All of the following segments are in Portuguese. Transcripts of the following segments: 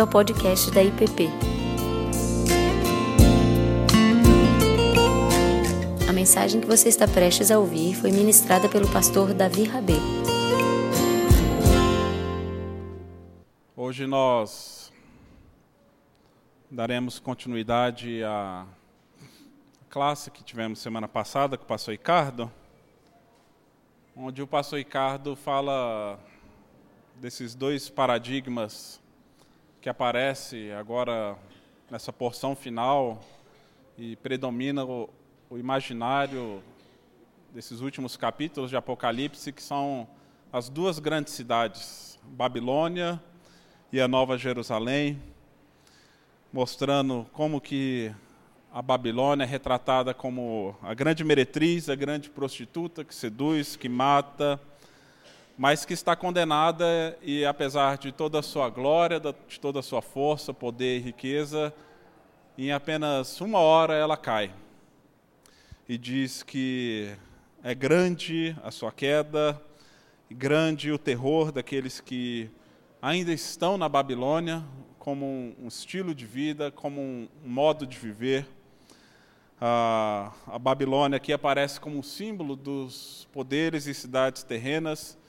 bem-vindo ao podcast da IPP. A mensagem que você está prestes a ouvir foi ministrada pelo pastor Davi Rabê. Hoje nós daremos continuidade à classe que tivemos semana passada com o pastor Ricardo, onde o pastor Ricardo fala desses dois paradigmas que aparece agora nessa porção final e predomina o, o imaginário desses últimos capítulos de Apocalipse, que são as duas grandes cidades, Babilônia e a Nova Jerusalém, mostrando como que a Babilônia é retratada como a grande meretriz, a grande prostituta que seduz, que mata, mas que está condenada e, apesar de toda a sua glória, de toda a sua força, poder e riqueza, em apenas uma hora ela cai. E diz que é grande a sua queda, grande o terror daqueles que ainda estão na Babilônia, como um estilo de vida, como um modo de viver. A, Babilônia aqui aparece como um símbolo dos poderes e cidades terrenas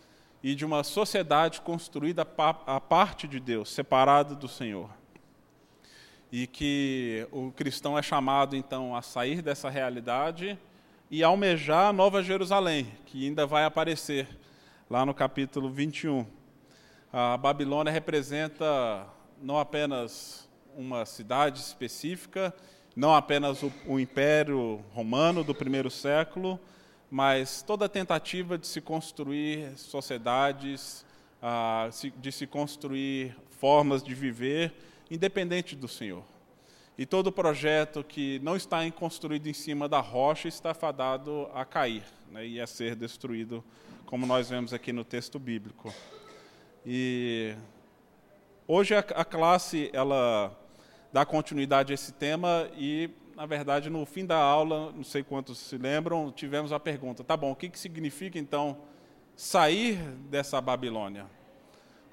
e de uma sociedade construída à parte de Deus, separada do Senhor. E que o cristão é chamado, então, a sair dessa realidade e almejar a Nova Jerusalém, que ainda vai aparecer lá no capítulo 21. A Babilônia representa não apenas uma cidade específica, não apenas o, o Império Romano do primeiro século, mas toda tentativa de se construir sociedades, ah, de se construir formas de viver independente do Senhor. E todo projeto que não está construído em cima da rocha está fadado a cair né, e a ser destruído, como nós vemos aqui no texto bíblico. E hoje a, classe ela dá continuidade a esse tema e na verdade, no fim da aula, não sei quantos se lembram, tivemos a pergunta: tá bom, o que, que significa então sair dessa Babilônia?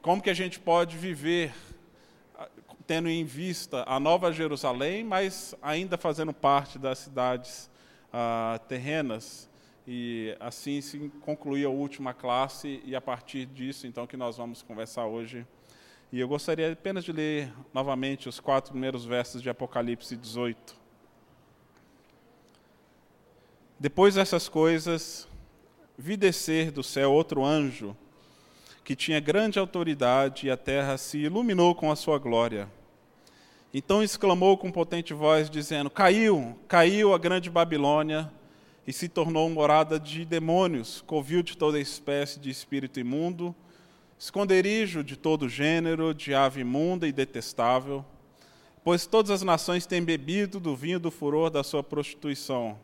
Como que a gente pode viver tendo em vista a Nova Jerusalém, mas ainda fazendo parte das cidades ah, terrenas? E assim se concluía a última classe, e a partir disso, então, que nós vamos conversar hoje. E eu gostaria apenas de ler novamente os quatro primeiros versos de Apocalipse 18. Depois dessas coisas, vi descer do céu outro anjo, que tinha grande autoridade, e a terra se iluminou com a sua glória. Então exclamou com potente voz, dizendo: Caiu, caiu a grande Babilônia, e se tornou morada de demônios, covil de toda espécie de espírito imundo, esconderijo de todo gênero, de ave imunda e detestável, pois todas as nações têm bebido do vinho do furor da sua prostituição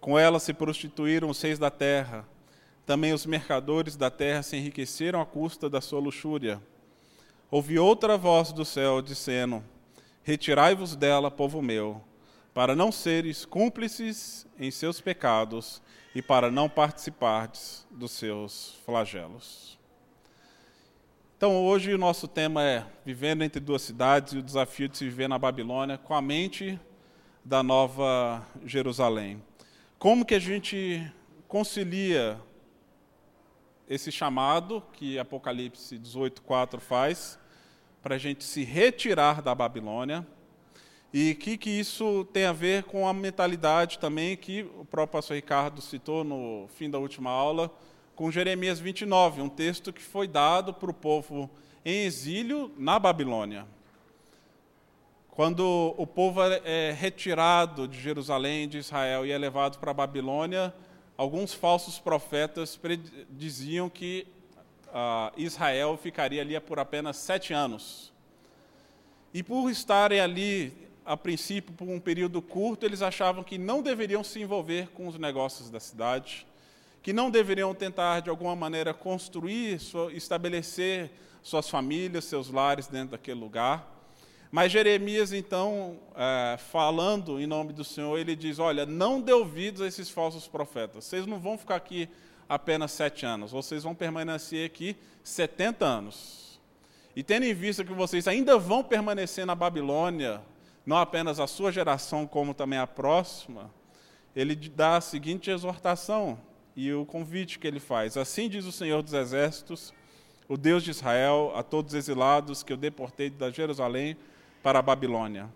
com ela se prostituíram os reis da terra. Também os mercadores da terra se enriqueceram à custa da sua luxúria. Ouvi outra voz do céu dizendo: Retirai-vos dela, povo meu, para não seres cúmplices em seus pecados e para não participardes dos seus flagelos. Então, hoje o nosso tema é Vivendo entre duas cidades e o desafio de se viver na Babilônia com a mente da Nova Jerusalém. Como que a gente concilia esse chamado que Apocalipse 18:4 faz para a gente se retirar da Babilônia? E o que, que isso tem a ver com a mentalidade também que o próprio pastor Ricardo citou no fim da última aula, com Jeremias 29, um texto que foi dado para o povo em exílio na Babilônia. Quando o povo é, é retirado de Jerusalém, de Israel, e é levado para a Babilônia, alguns falsos profetas diziam que uh, Israel ficaria ali por apenas sete anos. E por estarem ali, a princípio, por um período curto, eles achavam que não deveriam se envolver com os negócios da cidade, que não deveriam tentar, de alguma maneira, construir, estabelecer suas famílias, seus lares dentro daquele lugar. Mas Jeremias, então, é, falando em nome do Senhor, ele diz: Olha, não dê ouvidos a esses falsos profetas. Vocês não vão ficar aqui apenas sete anos, vocês vão permanecer aqui 70 anos. e tendo em vista que vocês ainda vão permanecer na Babilônia, não apenas a sua geração, como também a próxima, ele dá a seguinte exortação e o convite que ele faz: Assim diz o Senhor dos Exércitos, o Deus de Israel, a todos os exilados que eu deportei da Jerusalém para a Babilônia.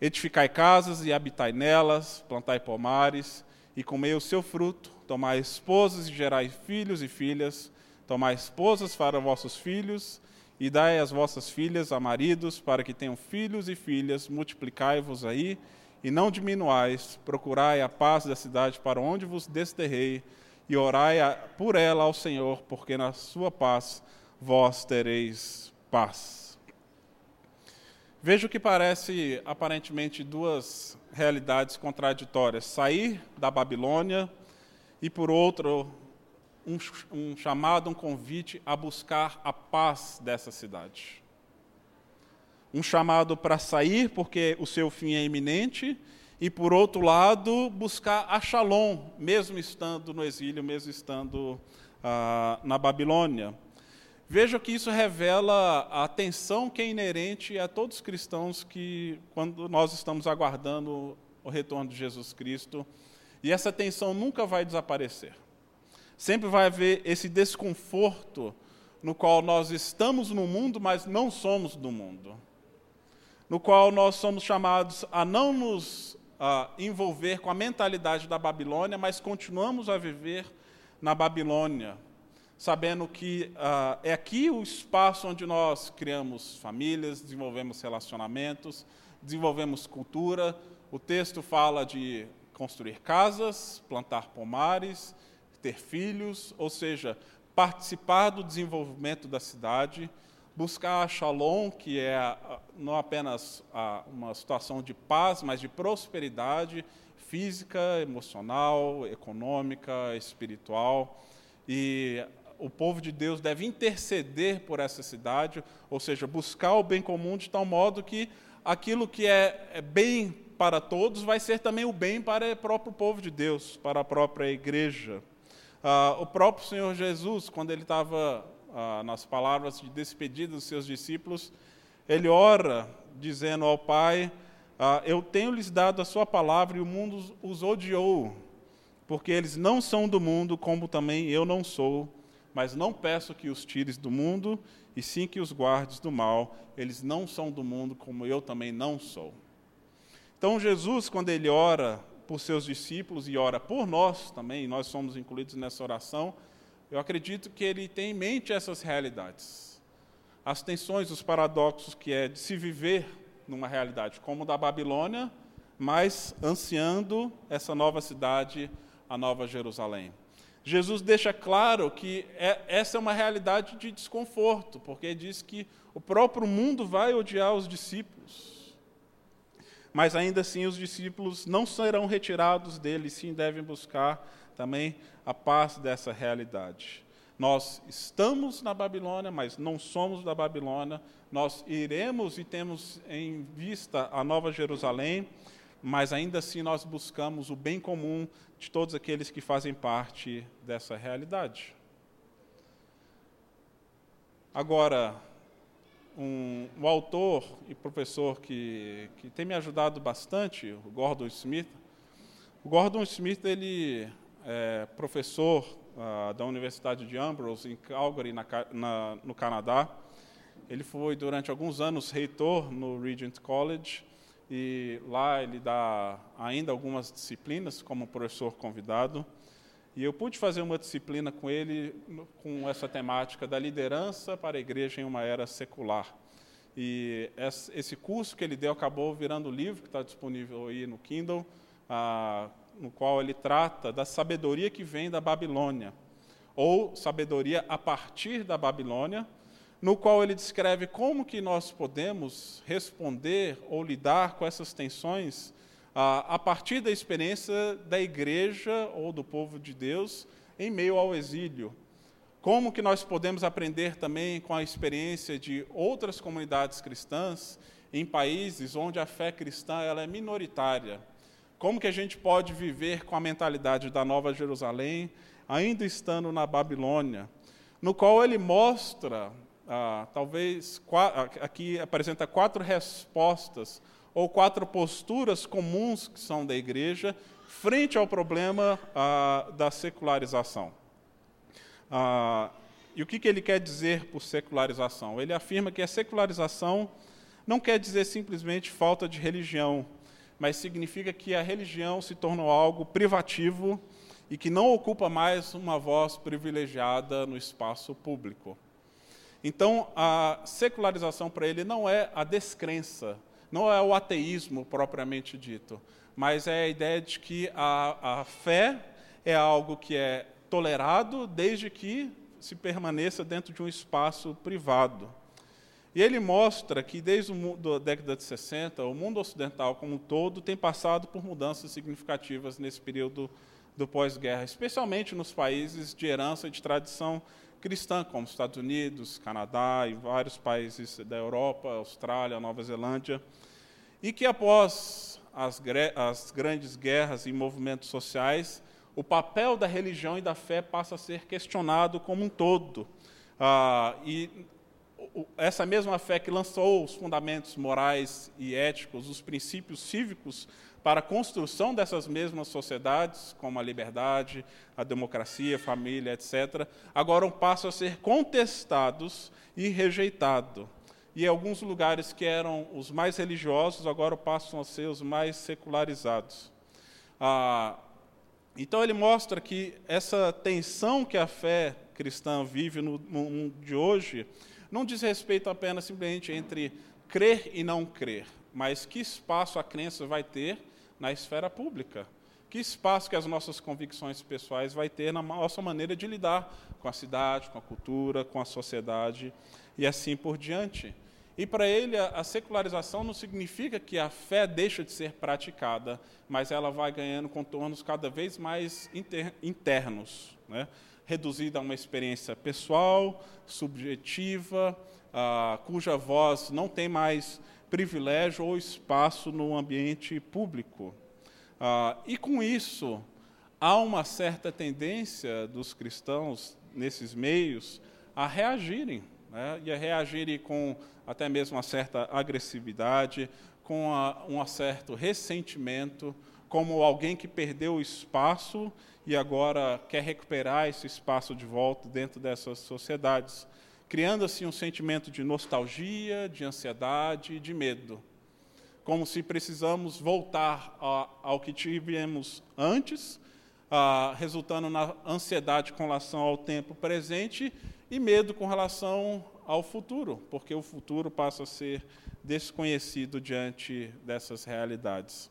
Edificai casas e habitai nelas, plantai pomares e comei o seu fruto, tomai esposas e gerai filhos e filhas, tomai esposas para vossos filhos e dai as vossas filhas a maridos para que tenham filhos e filhas, multiplicai-vos aí e não diminuais, procurai a paz da cidade para onde vos desterrei e orai por ela ao Senhor, porque na sua paz vós tereis paz. Vejo que parece aparentemente duas realidades contraditórias: sair da Babilônia e, por outro, um, um chamado, um convite a buscar a paz dessa cidade. Um chamado para sair, porque o seu fim é iminente, e, por outro lado, buscar a Shalom, mesmo estando no exílio, mesmo estando ah, na Babilônia. Veja que isso revela a tensão que é inerente a todos os cristãos que, quando nós estamos aguardando o retorno de Jesus Cristo, e essa tensão nunca vai desaparecer. Sempre vai haver esse desconforto no qual nós estamos no mundo, mas não somos do mundo. No qual nós somos chamados a não nos a envolver com a mentalidade da Babilônia, mas continuamos a viver na Babilônia, sabendo que uh, é aqui o espaço onde nós criamos famílias, desenvolvemos relacionamentos, desenvolvemos cultura. O texto fala de construir casas, plantar pomares, ter filhos, ou seja, participar do desenvolvimento da cidade, buscar a shalom, que é não apenas uma situação de paz, mas de prosperidade física, emocional, econômica, espiritual. E o povo de Deus deve interceder por essa cidade, ou seja, buscar o bem comum de tal modo que aquilo que é, é bem para todos vai ser também o bem para o próprio povo de Deus, para a própria igreja. Uh, o próprio Senhor Jesus, quando ele estava uh, nas palavras de despedida dos seus discípulos, ele ora dizendo ao Pai: uh, Eu tenho lhes dado a sua palavra e o mundo os odiou, porque eles não são do mundo, como também eu não sou. Mas não peço que os tires do mundo, e sim que os guardes do mal. Eles não são do mundo, como eu também não sou. Então, Jesus, quando ele ora por seus discípulos e ora por nós também, nós somos incluídos nessa oração, eu acredito que ele tem em mente essas realidades. As tensões, os paradoxos que é de se viver numa realidade como da Babilônia, mas ansiando essa nova cidade, a nova Jerusalém. Jesus deixa claro que é, essa é uma realidade de desconforto, porque diz que o próprio mundo vai odiar os discípulos mas ainda assim os discípulos não serão retirados dele, sim devem buscar também a paz dessa realidade. Nós estamos na Babilônia, mas não somos da Babilônia. Nós iremos e temos em vista a Nova Jerusalém, mas ainda assim nós buscamos o bem comum de todos aqueles que fazem parte dessa realidade. Agora, um, um, autor e professor que, que tem me ajudado bastante, o Gordon Smith. O Gordon Smith ele é professor uh, da Universidade de Ambrose, em Calgary, na, na, no Canadá. Ele foi, durante alguns anos, reitor no Regent College, e lá ele dá ainda algumas disciplinas como professor convidado. E eu pude fazer uma disciplina com ele com essa temática da liderança para a igreja em uma era secular. E esse curso que ele deu acabou virando o livro que está disponível aí no Kindle, ah, no qual ele trata da sabedoria que vem da Babilônia, ou sabedoria a partir da Babilônia, no qual ele descreve como que nós podemos responder ou lidar com essas tensões a partir da experiência da igreja ou do povo de Deus em meio ao exílio. Como que nós podemos aprender também com a experiência de outras comunidades cristãs em países onde a fé cristã ela é minoritária? Como que a gente pode viver com a mentalidade da Nova Jerusalém, ainda estando na Babilônia, no qual ele mostra ah, talvez aqui apresenta quatro respostas ou quatro posturas comuns que são da igreja frente ao problema ah, da secularização. Ah, e o que, que ele quer dizer por secularização? Ele afirma que a secularização não quer dizer simplesmente falta de religião, mas significa que a religião se tornou algo privativo e que não ocupa mais uma voz privilegiada no espaço público. Então, a secularização para ele não é a descrença, não é o ateísmo propriamente dito, mas é a ideia de que a, a fé é algo que é tolerado desde que se permaneça dentro de um espaço privado. E ele mostra que desde a década de 60, o mundo ocidental como um todo tem passado por mudanças significativas nesse período do pós-guerra, especialmente nos países de herança e de tradição cristã, como Estados Unidos, Canadá e vários países da Europa, Austrália, Nova Zelândia, e que após as, as grandes guerras e movimentos sociais, o papel da religião e da fé passa a ser questionado como um todo. Ah, e essa mesma fé que lançou os fundamentos morais e éticos, os princípios cívicos para a construção dessas mesmas sociedades, como a liberdade, a democracia, a família, etc., agora passam a ser contestados e rejeitados. E alguns lugares que eram os mais religiosos agora passam a ser os mais secularizados. Ah, então ele mostra que essa tensão que a fé cristã vive no mundo de hoje não diz respeito apenas simplesmente entre crer e não crer, mas que espaço a crença vai ter na esfera pública. Que espaço que as nossas convicções pessoais vai ter na nossa maneira de lidar com a cidade, com a cultura, com a sociedade e assim por diante. E para ele, a secularização não significa que a fé deixa de ser praticada, mas ela vai ganhando contornos cada vez mais inter, internos, né? reduzida a uma experiência pessoal, subjetiva, ah, cuja voz não tem mais privilégio ou espaço no ambiente público. Ah, e com isso, há uma certa tendência dos cristãos nesses meios a reagirem, né? e a reagirem com até mesmo uma certa agressividade, com a, um certo ressentimento, como alguém que perdeu o espaço e agora quer recuperar esse espaço de volta dentro dessas sociedades, criando assim um sentimento de nostalgia, de ansiedade e de medo, como se precisamos voltar a, ao que tivemos antes, ah, resultando na ansiedade com relação ao tempo presente e medo com relação ao futuro, porque o futuro passa a ser desconhecido diante dessas realidades.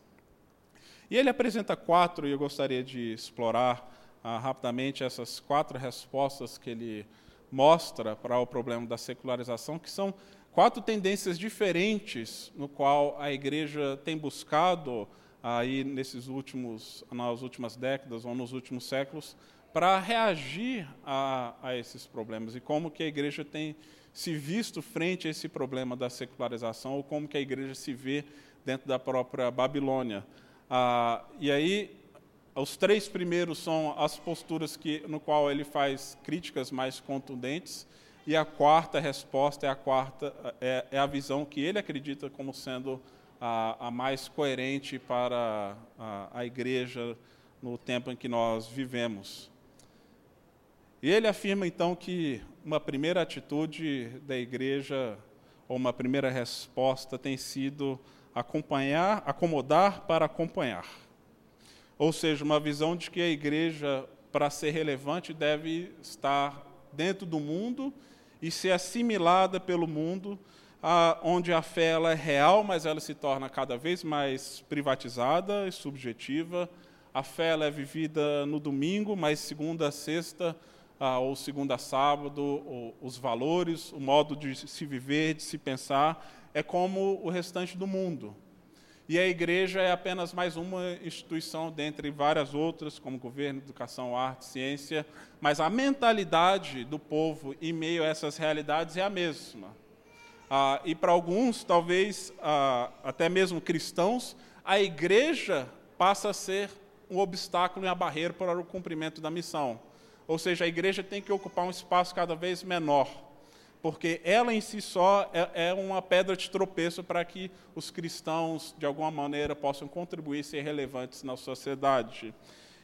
E ele apresenta quatro, e eu gostaria de explorar ah, rapidamente essas quatro respostas que ele mostra para o problema da secularização, que são quatro tendências diferentes no qual a igreja tem buscado aí nesses últimos nas últimas décadas ou nos últimos séculos para reagir a, a esses problemas e como que a igreja tem se visto frente a esse problema da secularização ou como que a igreja se vê dentro da própria Babilônia. Ah, e aí, os três primeiros são as posturas que, no qual ele faz críticas mais contundentes, e a quarta resposta é a quarta é, é a visão que ele acredita como sendo a, a mais coerente para a, a igreja no tempo em que nós vivemos. E ele afirma então que uma primeira atitude da igreja, ou uma primeira resposta, tem sido acompanhar, acomodar para acompanhar. Ou seja, uma visão de que a igreja, para ser relevante, deve estar dentro do mundo e ser assimilada pelo mundo, a, onde a fé ela é real, mas ela se torna cada vez mais privatizada e subjetiva. A fé ela é vivida no domingo, mas segunda a sexta ah, ou segunda a sábado, os valores, o modo de se viver, de se pensar, é como o restante do mundo. E a igreja é apenas mais uma instituição dentre várias outras, como governo, educação, arte, ciência, mas a mentalidade do povo em meio a essas realidades é a mesma. Ah, e para alguns, talvez ah, até mesmo cristãos, a igreja passa a ser um obstáculo e uma barreira para o cumprimento da missão. Ou seja, a igreja tem que ocupar um espaço cada vez menor, porque ela em si só é, é uma pedra de tropeço para que os cristãos, de alguma maneira, possam contribuir e ser relevantes na sociedade.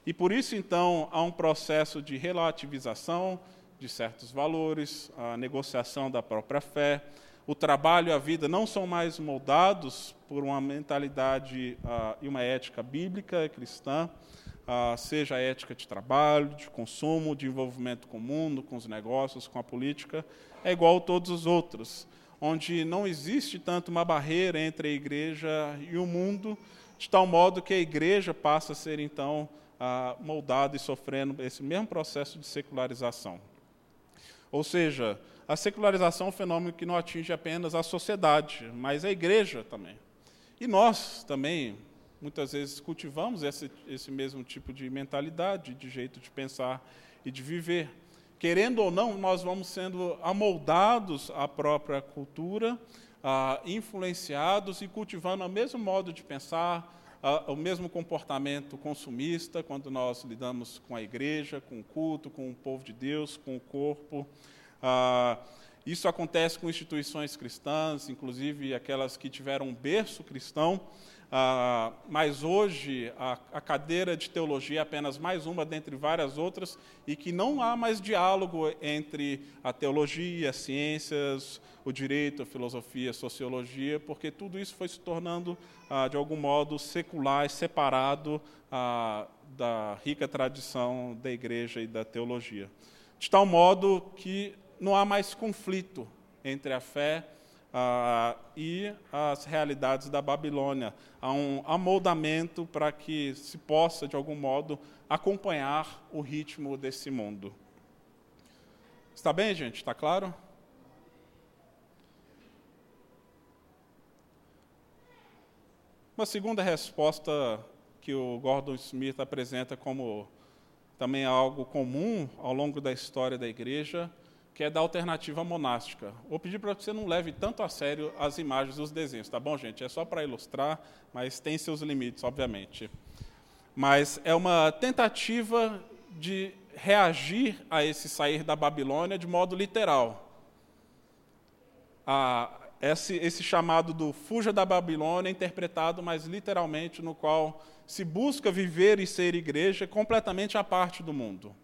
E por isso, então, há um processo de relativização de certos valores, a negociação da própria fé, o trabalho e a vida não são mais moldados por uma mentalidade uh, e uma ética bíblica cristã, uh, seja a ética de trabalho, de consumo, de envolvimento com o mundo, com os negócios, com a política, é igual a todos os outros, onde não existe tanto uma barreira entre a igreja e o mundo, de tal modo que a igreja passa a ser, então, moldada e sofrendo esse mesmo processo de secularização. Ou seja, a secularização é um fenômeno que não atinge apenas a sociedade, mas a igreja também. E nós também, muitas vezes, cultivamos esse, esse mesmo tipo de mentalidade, de jeito de pensar e de viver querendo ou não, nós vamos sendo amoldados à própria cultura, ah, influenciados e cultivando o mesmo modo de pensar, ah, o mesmo comportamento consumista quando nós lidamos com a igreja, com o culto, com o povo de Deus, com o corpo. Ah, isso acontece com instituições cristãs, inclusive aquelas que tiveram um berço cristão, ah, mas hoje a, a, cadeira de teologia é apenas mais uma dentre várias outras e que não há mais diálogo entre a teologia, as ciências, o direito, a filosofia, a sociologia, porque tudo isso foi se tornando, ah, de algum modo, secular e separado ah, da rica tradição da igreja e da teologia. De tal modo que não há mais conflito entre a fé ah, e as realidades da Babilônia. Há um amoldamento para que se possa, de algum modo, acompanhar o ritmo desse mundo. Está bem, gente? Está claro? Uma segunda resposta que o Gordon Smith apresenta como também algo comum ao longo da história da igreja que é da alternativa monástica. Vou pedir para que você não leve tanto a sério as imagens dos desenhos, tá bom, gente? É só para ilustrar, mas tem seus limites, obviamente. Mas é uma tentativa de reagir a esse sair da Babilônia de modo literal. A, esse, esse chamado do fuja da Babilônia interpretado mais literalmente, no qual se busca viver e ser igreja completamente à parte do mundo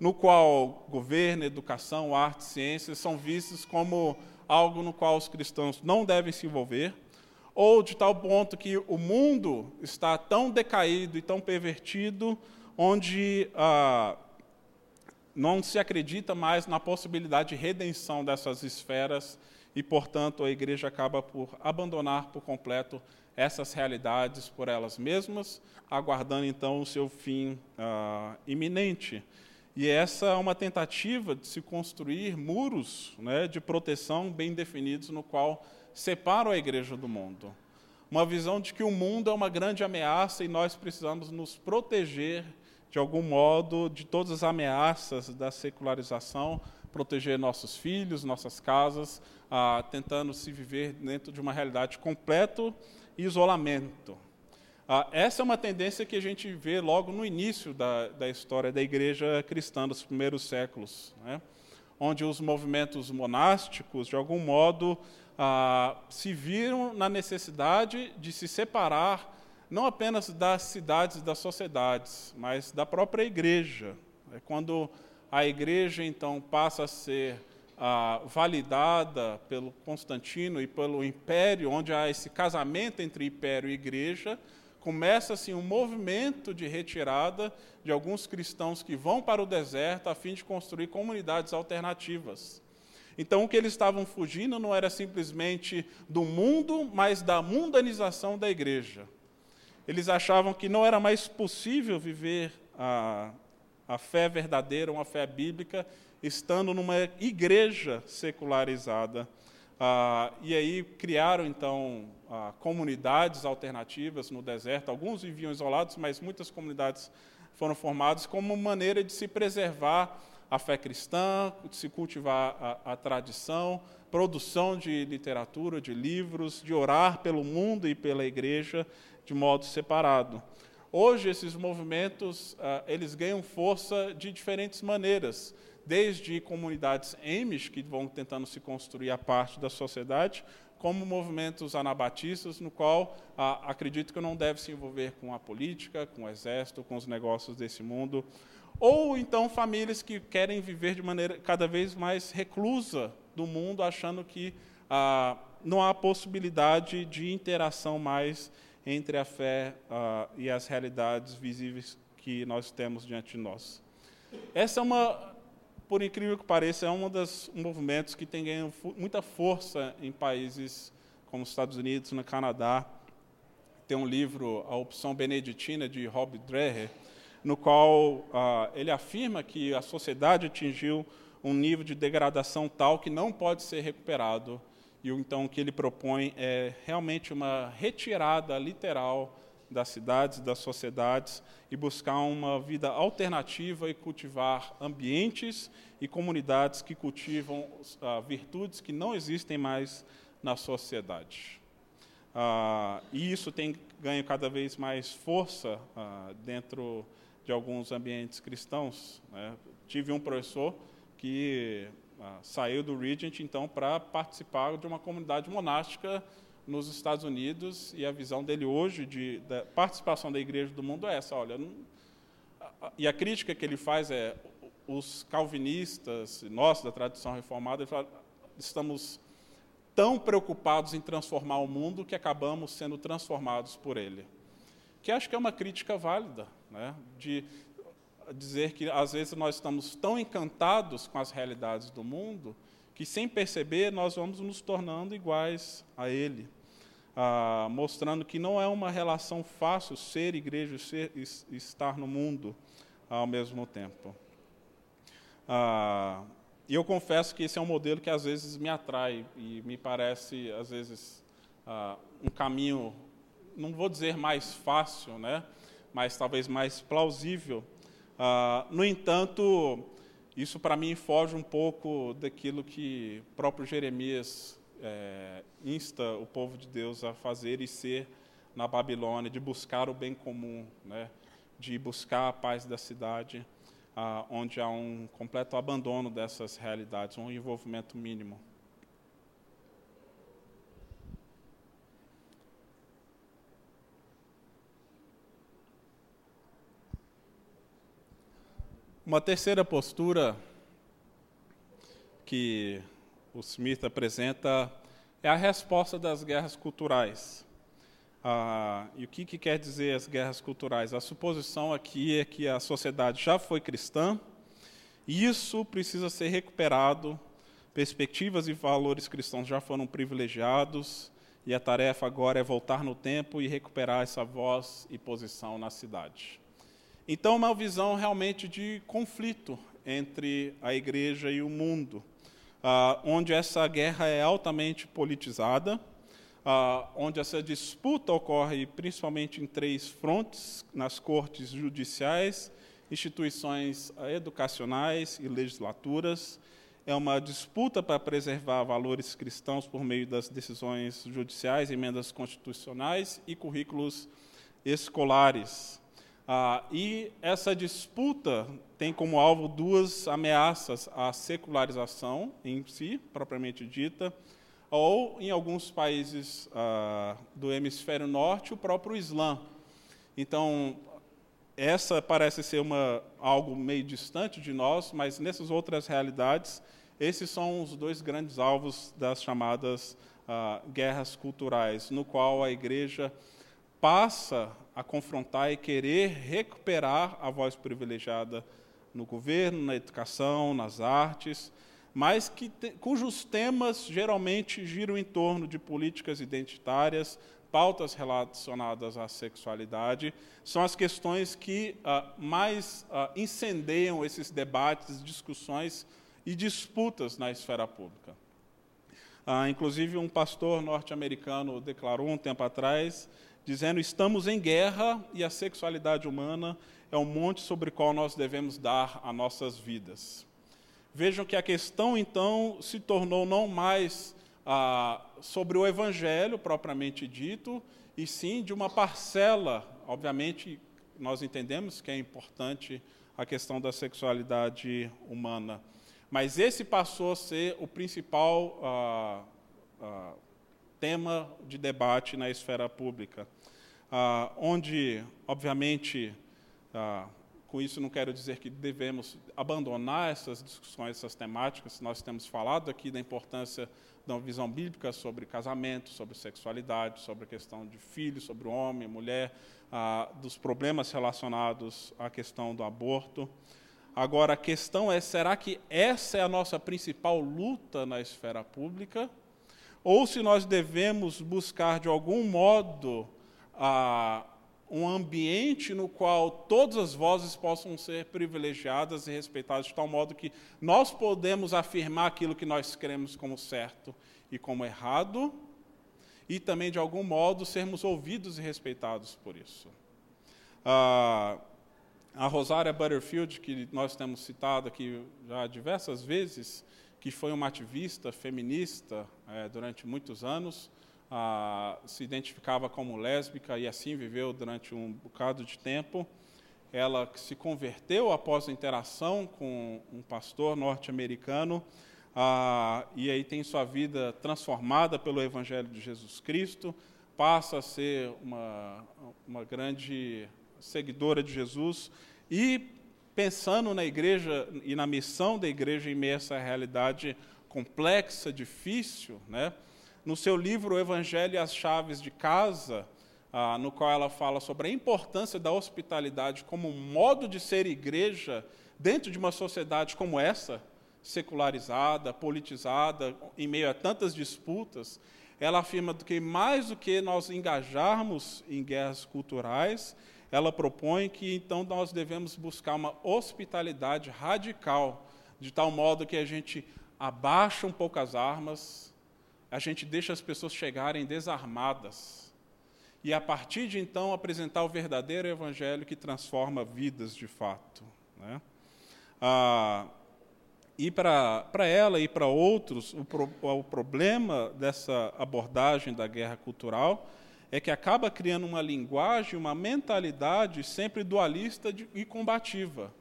no qual governo, educação, arte, ciências são vistos como algo no qual os cristãos não devem se envolver, ou de tal ponto que o mundo está tão decaído e tão pervertido, onde ah, não se acredita mais na possibilidade de redenção dessas esferas e, portanto, a igreja acaba por abandonar por completo essas realidades por elas mesmas, aguardando então o seu fim ah, iminente. E essa é uma tentativa de se construir muros né, de proteção bem definidos, no qual separam a igreja do mundo. Uma visão de que o mundo é uma grande ameaça e nós precisamos nos proteger, de algum modo, de todas as ameaças da secularização, proteger nossos filhos, nossas casas, ah, tentando se viver dentro de uma realidade de completo isolamento. Ah, essa é uma tendência que a gente vê logo no início da, da história da igreja cristã dos primeiros séculos, né? onde os movimentos monásticos, de algum modo, ah, se viram na necessidade de se separar não apenas das cidades e das sociedades, mas da própria igreja. É quando a igreja, então, passa a ser ah, validada pelo Constantino e pelo império, onde há esse casamento entre império e igreja, começa-se um movimento de retirada de alguns cristãos que vão para o deserto a fim de construir comunidades alternativas. Então, o que eles estavam fugindo não era simplesmente do mundo, mas da mundanização da igreja. Eles achavam que não era mais possível viver a, a fé verdadeira, uma fé bíblica, estando numa igreja secularizada. Ah, e aí criaram, então, ah, comunidades alternativas no deserto. Alguns viviam isolados, mas muitas comunidades foram formadas como maneira de se preservar a fé cristã, de se cultivar a, a tradição, produção de literatura, de livros, de orar pelo mundo e pela igreja de modo separado. Hoje esses movimentos uh, eles ganham força de diferentes maneiras, desde comunidades Amish que vão tentando se construir a parte da sociedade, como movimentos anabatistas, no qual uh, acredito que não deve se envolver com a política, com o exército, com os negócios desse mundo, ou então famílias que querem viver de maneira cada vez mais reclusa do mundo, achando que uh, não há possibilidade de interação mais entre a fé uh, e as realidades visíveis que nós temos diante de nós. Essa é uma, por incrível que pareça, é um dos movimentos que tem ganho muita força em países como os Estados Unidos, no Canadá. Tem um livro, A Opção Beneditina, de Rob Dreher, no qual uh, ele afirma que a sociedade atingiu um nível de degradação tal que não pode ser recuperado e então o que ele propõe é realmente uma retirada literal das cidades, das sociedades e buscar uma vida alternativa e cultivar ambientes e comunidades que cultivam ah, virtudes que não existem mais na sociedade. Ah, e isso tem ganho cada vez mais força ah, dentro de alguns ambientes cristãos. Né? Tive um professor que saiu do Regent, então, para participar de uma comunidade monástica nos Estados Unidos, e a visão dele hoje de da participação da igreja do mundo é essa, olha, não, e a crítica que ele faz é os calvinistas, nós da tradição reformada, fala, estamos tão preocupados em transformar o mundo que acabamos sendo transformados por ele. Que acho que é uma crítica válida, né? de dizer que às vezes nós estamos tão encantados com as realidades do mundo que, sem perceber, nós vamos nos tornando iguais a Ele, ah, mostrando que não é uma relação fácil ser igreja e ser, estar no mundo ao mesmo tempo. Ah, e eu confesso que esse é um modelo que às vezes me atrai e me parece, às vezes, ah, um caminho, não vou dizer mais fácil, né? mas talvez mais plausível Uh, no entanto, isso para mim foge um pouco daquilo que o próprio Jeremias é, insta o povo de Deus a fazer e ser na Babilônia, de buscar o bem comum, né? de buscar a paz da cidade, uh, onde há um completo abandono dessas realidades, um envolvimento mínimo. Uma terceira postura que o Smith apresenta é a resposta das guerras culturais. Ah, e o que, que quer dizer as guerras culturais? A suposição aqui é que a sociedade já foi cristã, e isso precisa ser recuperado, perspectivas e valores cristãos já foram privilegiados, e a tarefa agora é voltar no tempo e recuperar essa voz e posição na cidade. Então, uma visão realmente de conflito entre a igreja e o mundo, ah, onde essa guerra é altamente politizada, ah, onde essa disputa ocorre principalmente em três frontes: nas cortes judiciais, instituições educacionais e legislaturas. É uma disputa para preservar valores cristãos por meio das decisões judiciais, emendas constitucionais e currículos escolares. Ah, e essa disputa tem como alvo duas ameaças: a secularização em si, propriamente dita, ou, em alguns países ah, do hemisfério norte, o próprio Islã. Então, essa parece ser uma, algo meio distante de nós, mas nessas outras realidades, esses são os dois grandes alvos das chamadas ah, guerras culturais, no qual a igreja passa a confrontar e querer recuperar a voz privilegiada no governo, na educação, nas artes, mas que te, cujos temas geralmente giram em torno de políticas identitárias, pautas relacionadas à sexualidade, são as questões que ah, mais ah, incendeiam esses debates, discussões e disputas na esfera pública. Ah, inclusive, um pastor norte-americano declarou um tempo atrás dizendo: estamos em guerra e a sexualidade humana é um monte sobre o qual nós devemos dar as nossas vidas. Vejam que a questão, então, se tornou não mais ah, sobre o evangelho propriamente dito, e sim de uma parcela, obviamente, nós entendemos que é importante a questão da sexualidade humana. Mas esse passou a ser o principal ah, ah, tema de debate na esfera pública, ah, onde, obviamente, ah, com isso não quero dizer que devemos abandonar essas discussões, essas temáticas. Nós temos falado aqui da importância da visão bíblica sobre casamento, sobre sexualidade, sobre a questão de filhos, sobre o homem, mulher, ah, dos problemas relacionados à questão do aborto. Agora, a questão é: será que essa é a nossa principal luta na esfera pública? Ou se nós devemos buscar, de algum modo, ah, um ambiente no qual todas as vozes possam ser privilegiadas e respeitadas, de tal modo que nós podemos afirmar aquilo que nós queremos como certo e como errado, e também, de algum modo, sermos ouvidos e respeitados por isso. Ah, a Rosária Butterfield, que nós temos citado aqui já diversas vezes, que foi uma ativista feminista é, durante muitos anos, se identificava como lésbica e assim viveu durante um bocado de tempo. Ela se converteu após a interação com um pastor norte-americano e aí tem sua vida transformada pelo Evangelho de Jesus Cristo, passa a ser uma, uma grande seguidora de Jesus e pensando na igreja e na missão da igreja em meio a essa realidade complexa, difícil, né? no seu livro O Evangelho e as Chaves de Casa, ah, no qual ela fala sobre a importância da hospitalidade como um modo de ser igreja dentro de uma sociedade como essa, secularizada, politizada, em meio a tantas disputas, ela afirma que mais do que nós engajarmos em guerras culturais, ela propõe que então nós devemos buscar uma hospitalidade radical, de tal modo que a gente abaixa um pouco as armas, a gente deixa as pessoas chegarem desarmadas. E a partir de então apresentar o verdadeiro evangelho que transforma vidas de fato. Né? Ah, e para ela e para outros, o, pro, o problema dessa abordagem da guerra cultural é que acaba criando uma linguagem, uma mentalidade sempre dualista e combativa,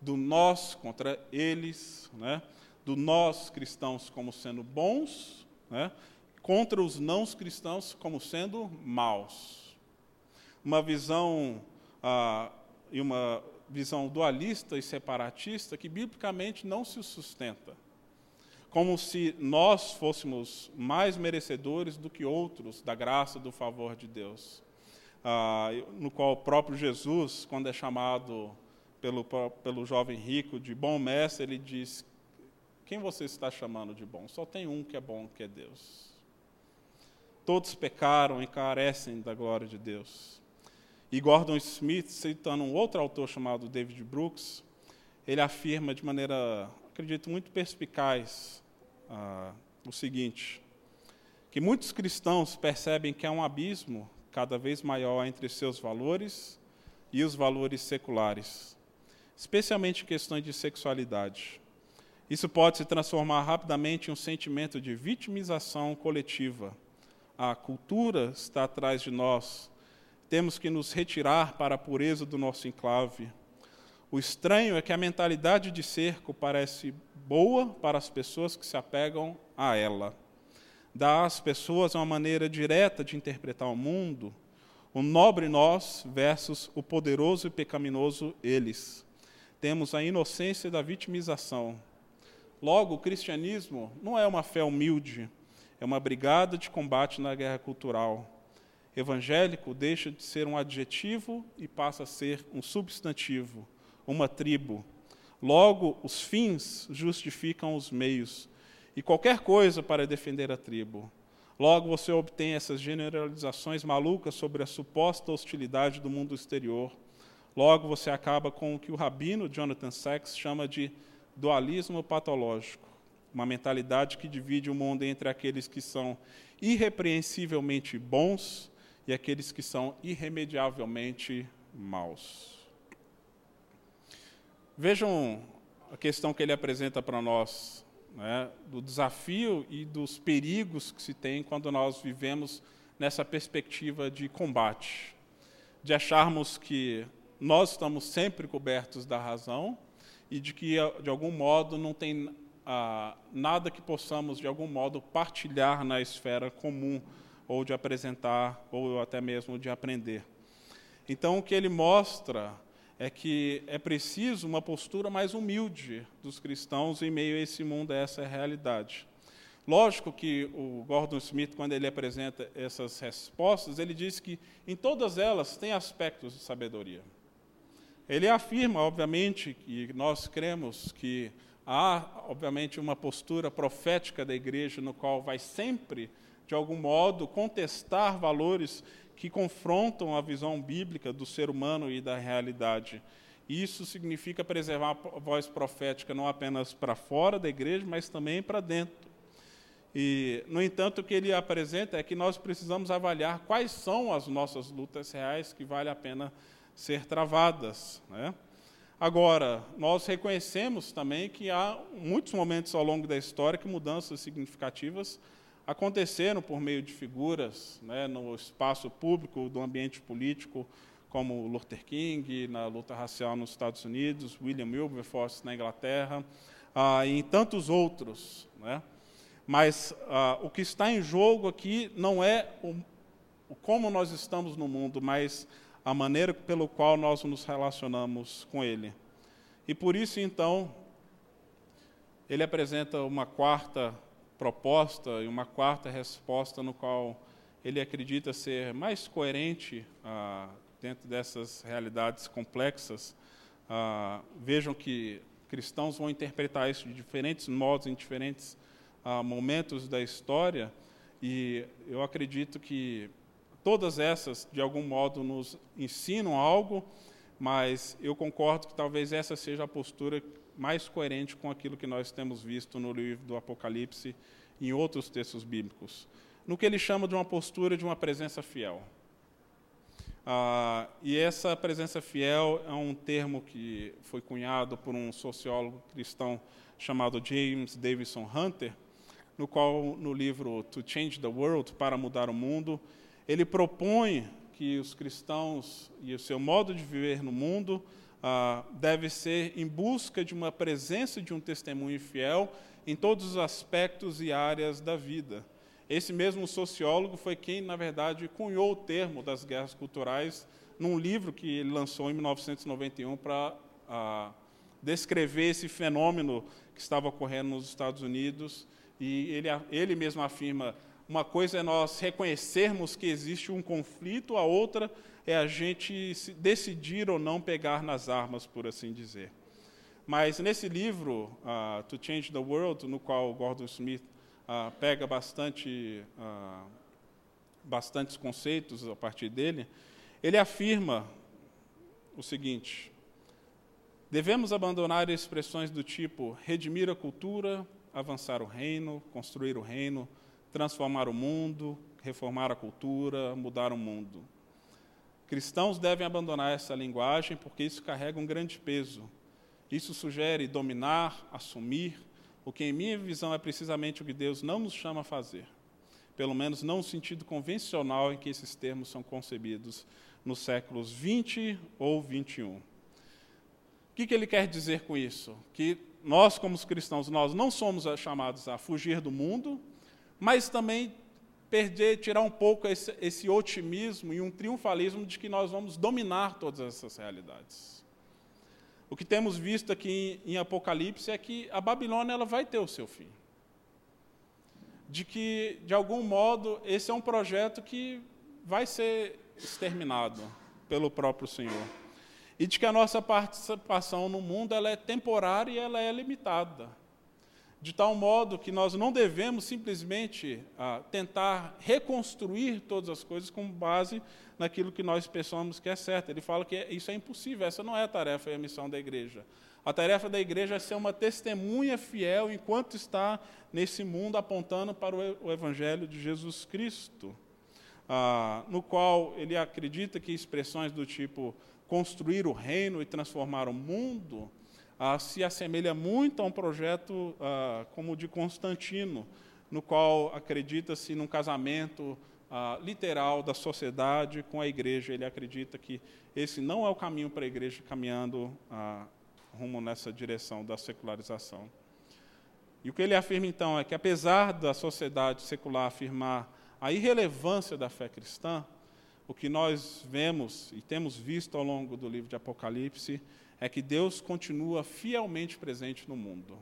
do nós contra eles, né? do nós cristãos como sendo bons né, contra os não cristãos como sendo maus. Uma visão ah, e uma visão dualista e separatista que biblicamente não se sustenta. Como se nós fôssemos mais merecedores do que outros da graça, do favor de Deus. Ah, no qual o próprio Jesus, quando é chamado pelo, pelo jovem rico de bom mestre, ele diz quem você está chamando de bom? Só tem um que é bom, que é Deus. Todos pecaram e carecem da glória de Deus. E Gordon Smith, citando um outro autor chamado David Brooks, ele afirma de maneira, acredito, muito perspicaz ah, o seguinte: que muitos cristãos percebem que há um abismo cada vez maior entre seus valores e os valores seculares, especialmente em questões de sexualidade. Isso pode se transformar rapidamente em um sentimento de vitimização coletiva. A cultura está atrás de nós. Temos que nos retirar para a pureza do nosso enclave. O estranho é que a mentalidade de cerco parece boa para as pessoas que se apegam a ela. Dá às pessoas uma maneira direta de interpretar o mundo, o nobre nós versus o poderoso e pecaminoso eles. Temos a inocência da vitimização, Logo, o cristianismo não é uma fé humilde, é uma brigada de combate na guerra cultural. Evangélico deixa de ser um adjetivo e passa a ser um substantivo, uma tribo. Logo, os fins justificam os meios, e qualquer coisa para defender a tribo. Logo, você obtém essas generalizações malucas sobre a suposta hostilidade do mundo exterior. Logo, você acaba com o que o rabino Jonathan Sachs chama de dualismo patológico, uma mentalidade que divide o mundo entre aqueles que são irrepreensivelmente bons e aqueles que são irremediavelmente maus. Vejam a questão que ele apresenta para nós, né, do desafio e dos perigos que se tem quando nós vivemos nessa perspectiva de combate, de acharmos que nós estamos sempre cobertos da razão e de que, de algum modo, não tem ah, nada que possamos, de algum modo, partilhar na esfera comum, ou de apresentar, ou até mesmo de aprender. Então, o que ele mostra é que é preciso uma postura mais humilde dos cristãos em meio a esse mundo, a essa realidade. Lógico que o Gordon Smith, quando ele apresenta essas respostas, ele diz que em todas elas tem aspectos de sabedoria. Ele afirma, obviamente, que nós cremos que há, obviamente, uma postura profética da igreja no qual vai sempre, de algum modo, contestar valores que confrontam a visão bíblica do ser humano e da realidade. Isso significa preservar a voz profética não apenas para fora da igreja, mas também para dentro. E, no entanto, o que ele apresenta é que nós precisamos avaliar quais são as nossas lutas reais que vale a pena ser travadas. Né? Agora, nós reconhecemos também que há muitos momentos ao longo da história que mudanças significativas aconteceram por meio de figuras né, no espaço público do ambiente político, como Luther King na luta racial nos Estados Unidos, William Wilberforce na Inglaterra, ah, e em tantos outros. Né? Mas ah, o que está em jogo aqui não é o, o como nós estamos no mundo, mas a maneira pelo qual nós nos relacionamos com Ele. E por isso, então, ele apresenta uma quarta proposta e uma quarta resposta no qual ele acredita ser mais coerente ah, dentro dessas realidades complexas. Ah, vejam que cristãos vão interpretar isso de diferentes modos, em diferentes ah, momentos da história, e eu acredito que Todas essas, de algum modo, nos ensinam algo, mas eu concordo que talvez essa seja a postura mais coerente com aquilo que nós temos visto no livro do Apocalipse e em outros textos bíblicos. No que ele chama de uma postura de uma presença fiel. Ah, e essa presença fiel é um termo que foi cunhado por um sociólogo cristão chamado James Davison Hunter, no qual, no livro To Change the World, Para Mudar o Mundo, ele propõe que os cristãos e o seu modo de viver no mundo ah, deve ser em busca de uma presença de um testemunho fiel em todos os aspectos e áreas da vida. Esse mesmo sociólogo foi quem, na verdade, cunhou o termo das guerras culturais num livro que ele lançou em 1991 para ah, descrever esse fenômeno que estava ocorrendo nos Estados Unidos. E ele, ele mesmo afirma uma coisa é nós reconhecermos que existe um conflito, a outra é a gente decidir ou não pegar nas armas, por assim dizer. Mas nesse livro, uh, To Change the World, no qual Gordon Smith uh, pega bastante, uh, bastantes conceitos a partir dele, ele afirma o seguinte: devemos abandonar expressões do tipo redimir a cultura, avançar o reino, construir o reino, transformar o mundo, reformar a cultura, mudar o mundo. Cristãos devem abandonar essa linguagem porque isso carrega um grande peso. Isso sugere dominar, assumir, o que, em minha visão, é precisamente o que Deus não nos chama a fazer. Pelo menos não no sentido convencional em que esses termos são concebidos nos séculos 20 ou 21. O que, que ele quer dizer com isso? Que nós, como cristãos, nós não somos chamados a fugir do mundo, mas também perder, tirar um pouco esse, esse otimismo e um triunfalismo de que nós vamos dominar todas essas realidades. O que temos visto aqui em, em Apocalipse é que a Babilônia ela vai ter o seu fim. De que, de algum modo, esse é um projeto que vai ser exterminado pelo próprio Senhor. E de que a nossa participação no mundo ela é temporária e ela é limitada de tal modo que nós não devemos simplesmente ah, tentar reconstruir todas as coisas com base naquilo que nós pensamos que é certo. Ele fala que isso é impossível, essa não é a tarefa e a missão da igreja. A tarefa da igreja é ser uma testemunha fiel enquanto está nesse mundo apontando para o Evangelho de Jesus Cristo, ah, no qual ele acredita que expressões do tipo construir o reino e transformar o mundo ah, se assemelha muito a um projeto ah, como o de Constantino, no qual acredita-se num casamento ah, literal da sociedade com a igreja. Ele acredita que esse não é o caminho para a igreja caminhando ah, rumo nessa direção da secularização. E o que ele afirma então é que, apesar da sociedade secular afirmar a irrelevância da fé cristã, o que nós vemos e temos visto ao longo do livro de Apocalipse é que Deus continua fielmente presente no mundo.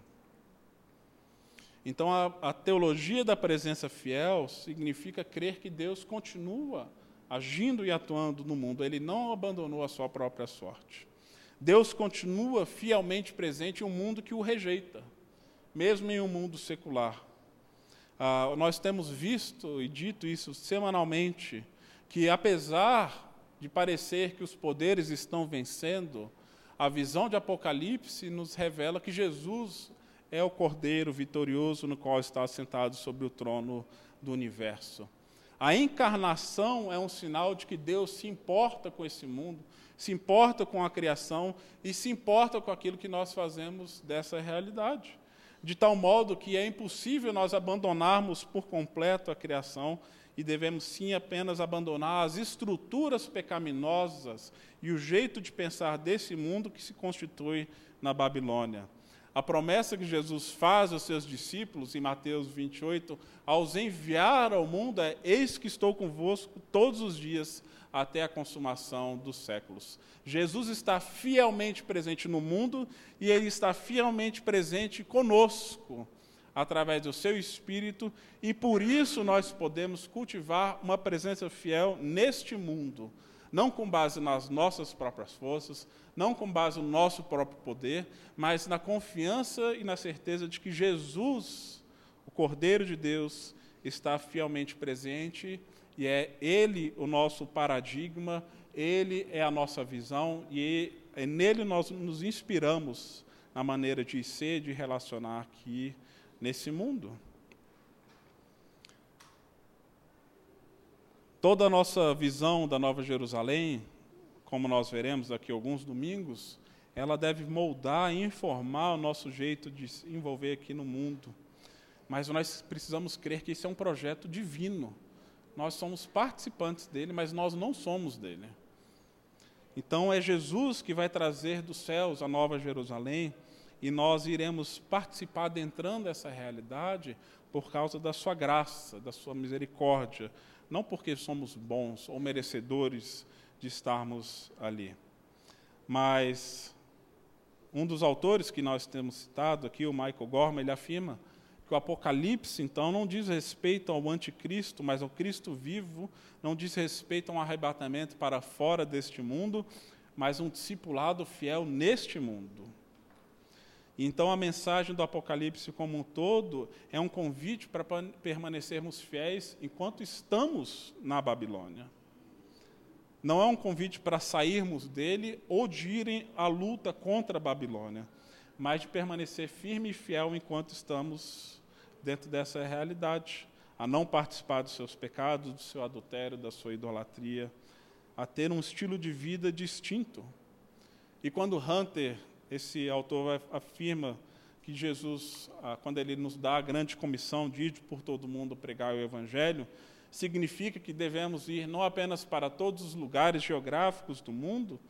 Então, a, a, teologia da presença fiel significa crer que Deus continua agindo e atuando no mundo, ele não abandonou a sua própria sorte. Deus continua fielmente presente em um mundo que o rejeita, mesmo em um mundo secular. Ah, nós temos visto e dito isso semanalmente, que apesar de parecer que os poderes estão vencendo, a visão de Apocalipse nos revela que Jesus é o Cordeiro vitorioso no qual está sentado sobre o trono do universo. A encarnação é um sinal de que Deus se importa com esse mundo, se importa com a criação e se importa com aquilo que nós fazemos dessa realidade. De tal modo que é impossível nós abandonarmos por completo a criação e devemos sim apenas abandonar as estruturas pecaminosas e o jeito de pensar desse mundo que se constitui na Babilônia. A promessa que Jesus faz aos seus discípulos em Mateus 28, aos enviar ao mundo, é: Eis que estou convosco todos os dias até a consumação dos séculos. Jesus está fielmente presente no mundo e ele está fielmente presente conosco através do seu espírito, e por isso nós podemos cultivar uma presença fiel neste mundo, não com base nas nossas próprias forças, não com base no nosso próprio poder, mas na confiança e na certeza de que Jesus, o Cordeiro de Deus, está fielmente presente e é Ele o nosso paradigma, Ele é a nossa visão e é nele nós nos inspiramos na maneira de ser, de relacionar aqui nesse mundo. Toda a nossa visão da Nova Jerusalém, como nós veremos daqui alguns domingos, ela deve moldar e informar o nosso jeito de se envolver aqui no mundo. Mas nós precisamos crer que esse é um projeto divino. Nós somos participantes dele, mas nós não somos dele. Então é Jesus que vai trazer dos céus a Nova Jerusalém e nós iremos participar adentrando essa realidade por causa da sua graça, da sua misericórdia, não porque somos bons ou merecedores de estarmos ali. Mas um dos autores que nós temos citado aqui, o Michael Gorman, ele afirma que o Apocalipse, então, não diz respeito ao anticristo, mas ao Cristo vivo, não diz respeito a um arrebatamento para fora deste mundo, mas um discipulado fiel neste mundo. Então, a mensagem do Apocalipse como um todo é um convite para permanecermos fiéis enquanto estamos na Babilônia. Não é um convite para sairmos dele ou de irem à luta contra a Babilônia, mas de permanecer firme e fiel enquanto estamos dentro dessa realidade, a não participar dos seus pecados, do seu adultério, da sua idolatria, a ter um estilo de vida distinto. E quando Hunter esse autor afirma que Jesus, ah, quando ele nos dá a grande comissão de ir por todo mundo pregar o Evangelho, significa que devemos ir não apenas para todos os lugares geográficos do mundo,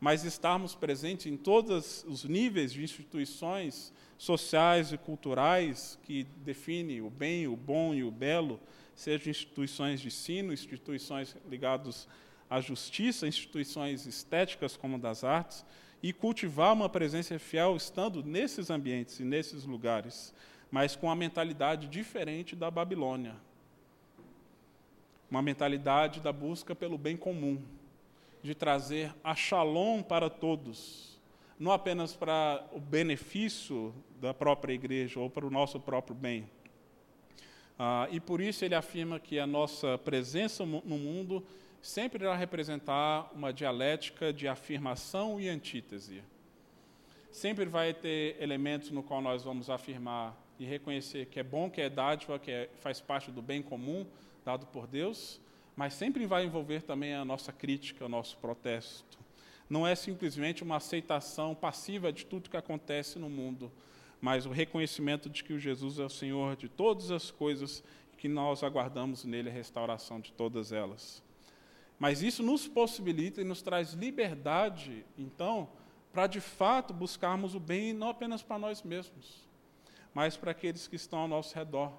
mas estarmos presentes em todos os níveis de instituições sociais e culturais que definem o bem, o bom e o belo, sejam instituições de ensino, instituições ligadas à justiça, instituições estéticas como das artes, e cultivar uma presença fiel estando nesses ambientes e nesses lugares, mas com a mentalidade diferente da Babilônia. Uma mentalidade da busca pelo bem comum, de trazer a shalom para todos, não apenas para o benefício da própria igreja ou para o nosso próprio bem. Ah, e por isso ele afirma que a nossa presença no mundo sempre irá representar uma dialética de afirmação e antítese. Sempre vai ter elementos no qual nós vamos afirmar e reconhecer que é bom, que é dádiva, que é, faz parte do bem comum dado por Deus, mas sempre vai envolver também a nossa crítica, o nosso protesto. Não é simplesmente uma aceitação passiva de tudo que acontece no mundo, mas o reconhecimento de que o Jesus é o Senhor de todas as coisas que nós aguardamos nele a restauração de todas elas. Mas isso nos possibilita e nos traz liberdade, então, para de fato buscarmos o bem não apenas para nós mesmos, mas para aqueles que estão ao nosso redor.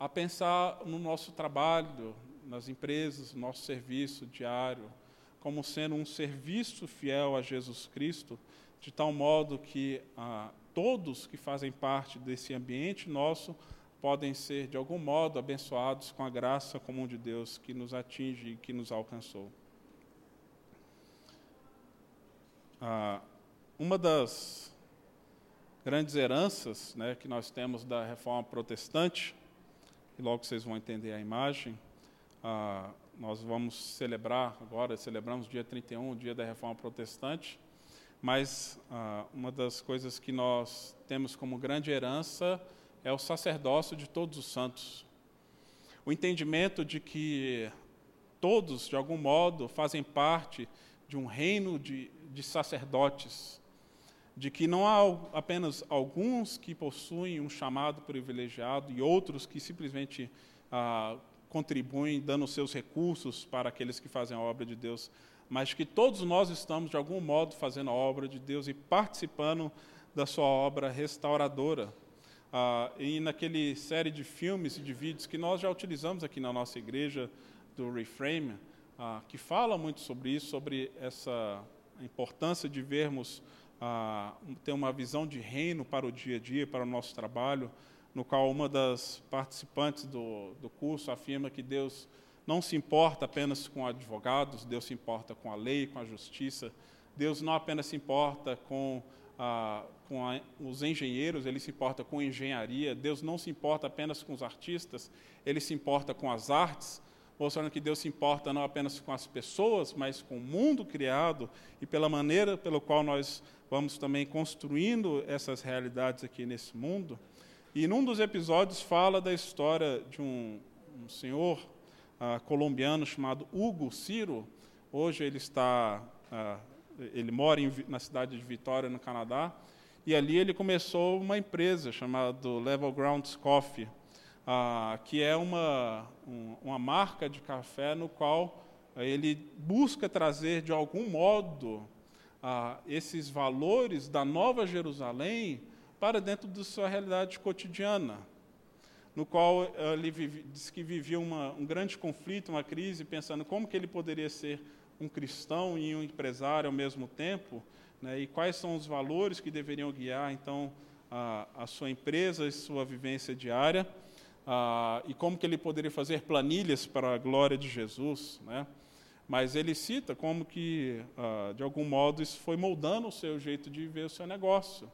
A pensar no nosso trabalho, nas empresas, no nosso serviço diário, como sendo um serviço fiel a Jesus Cristo, de tal modo que ah, todos que fazem parte desse ambiente nosso podem ser, de algum modo, abençoados com a graça comum de Deus que nos atinge e que nos alcançou. Ah, uma das grandes heranças né, que nós temos da reforma protestante, e logo vocês vão entender a imagem, ah, nós vamos celebrar agora, celebramos dia 31, o dia da reforma protestante, mas ah, uma das coisas que nós temos como grande herança é o sacerdócio de todos os santos. O entendimento de que todos, de algum modo, fazem parte de um reino de, de sacerdotes, de que não há apenas alguns que possuem um chamado privilegiado e outros que simplesmente ah, contribuem dando seus recursos para aqueles que fazem a obra de Deus, mas que todos nós estamos, de algum modo, fazendo a obra de Deus e participando da sua obra restauradora. Ah, e naquele série de filmes e de vídeos que nós já utilizamos aqui na nossa igreja, do Reframe, ah, que fala muito sobre isso, sobre essa importância de vermos, ah, ter uma visão de reino para o dia a dia, para o nosso trabalho, no qual uma das participantes do, do curso afirma que Deus não se importa apenas com advogados, Deus se importa com a lei, com a justiça. Deus não apenas se importa com, ah, com a, os engenheiros, ele se importa com engenharia. Deus não se importa apenas com os artistas, ele se importa com as artes, mostrando que Deus se importa não apenas com as pessoas, mas com o mundo criado e pela maneira pela qual nós vamos também construindo essas realidades aqui nesse mundo. E num dos episódios fala da história de um, um senhor uh, colombiano chamado Hugo Ciro. Hoje ele está, uh, ele mora em, na cidade de Vitória, no Canadá. E ali ele começou uma empresa chamada Level Grounds Coffee, uh, que é uma, um, uma marca de café no qual ele busca trazer de algum modo esses valores da Nova Jerusalém para dentro da sua realidade cotidiana, no qual eh, ele vive, diz que vivia uma, um grande conflito, uma crise, pensando como que ele poderia ser um cristão e um empresário ao mesmo tempo, né, e quais são os valores que deveriam guiar então a, a sua empresa e sua vivência diária, a, e como que ele poderia fazer planilhas para a glória de Jesus, né? Mas ele cita como que, ah, de algum modo, isso foi moldando o seu jeito de ver o seu negócio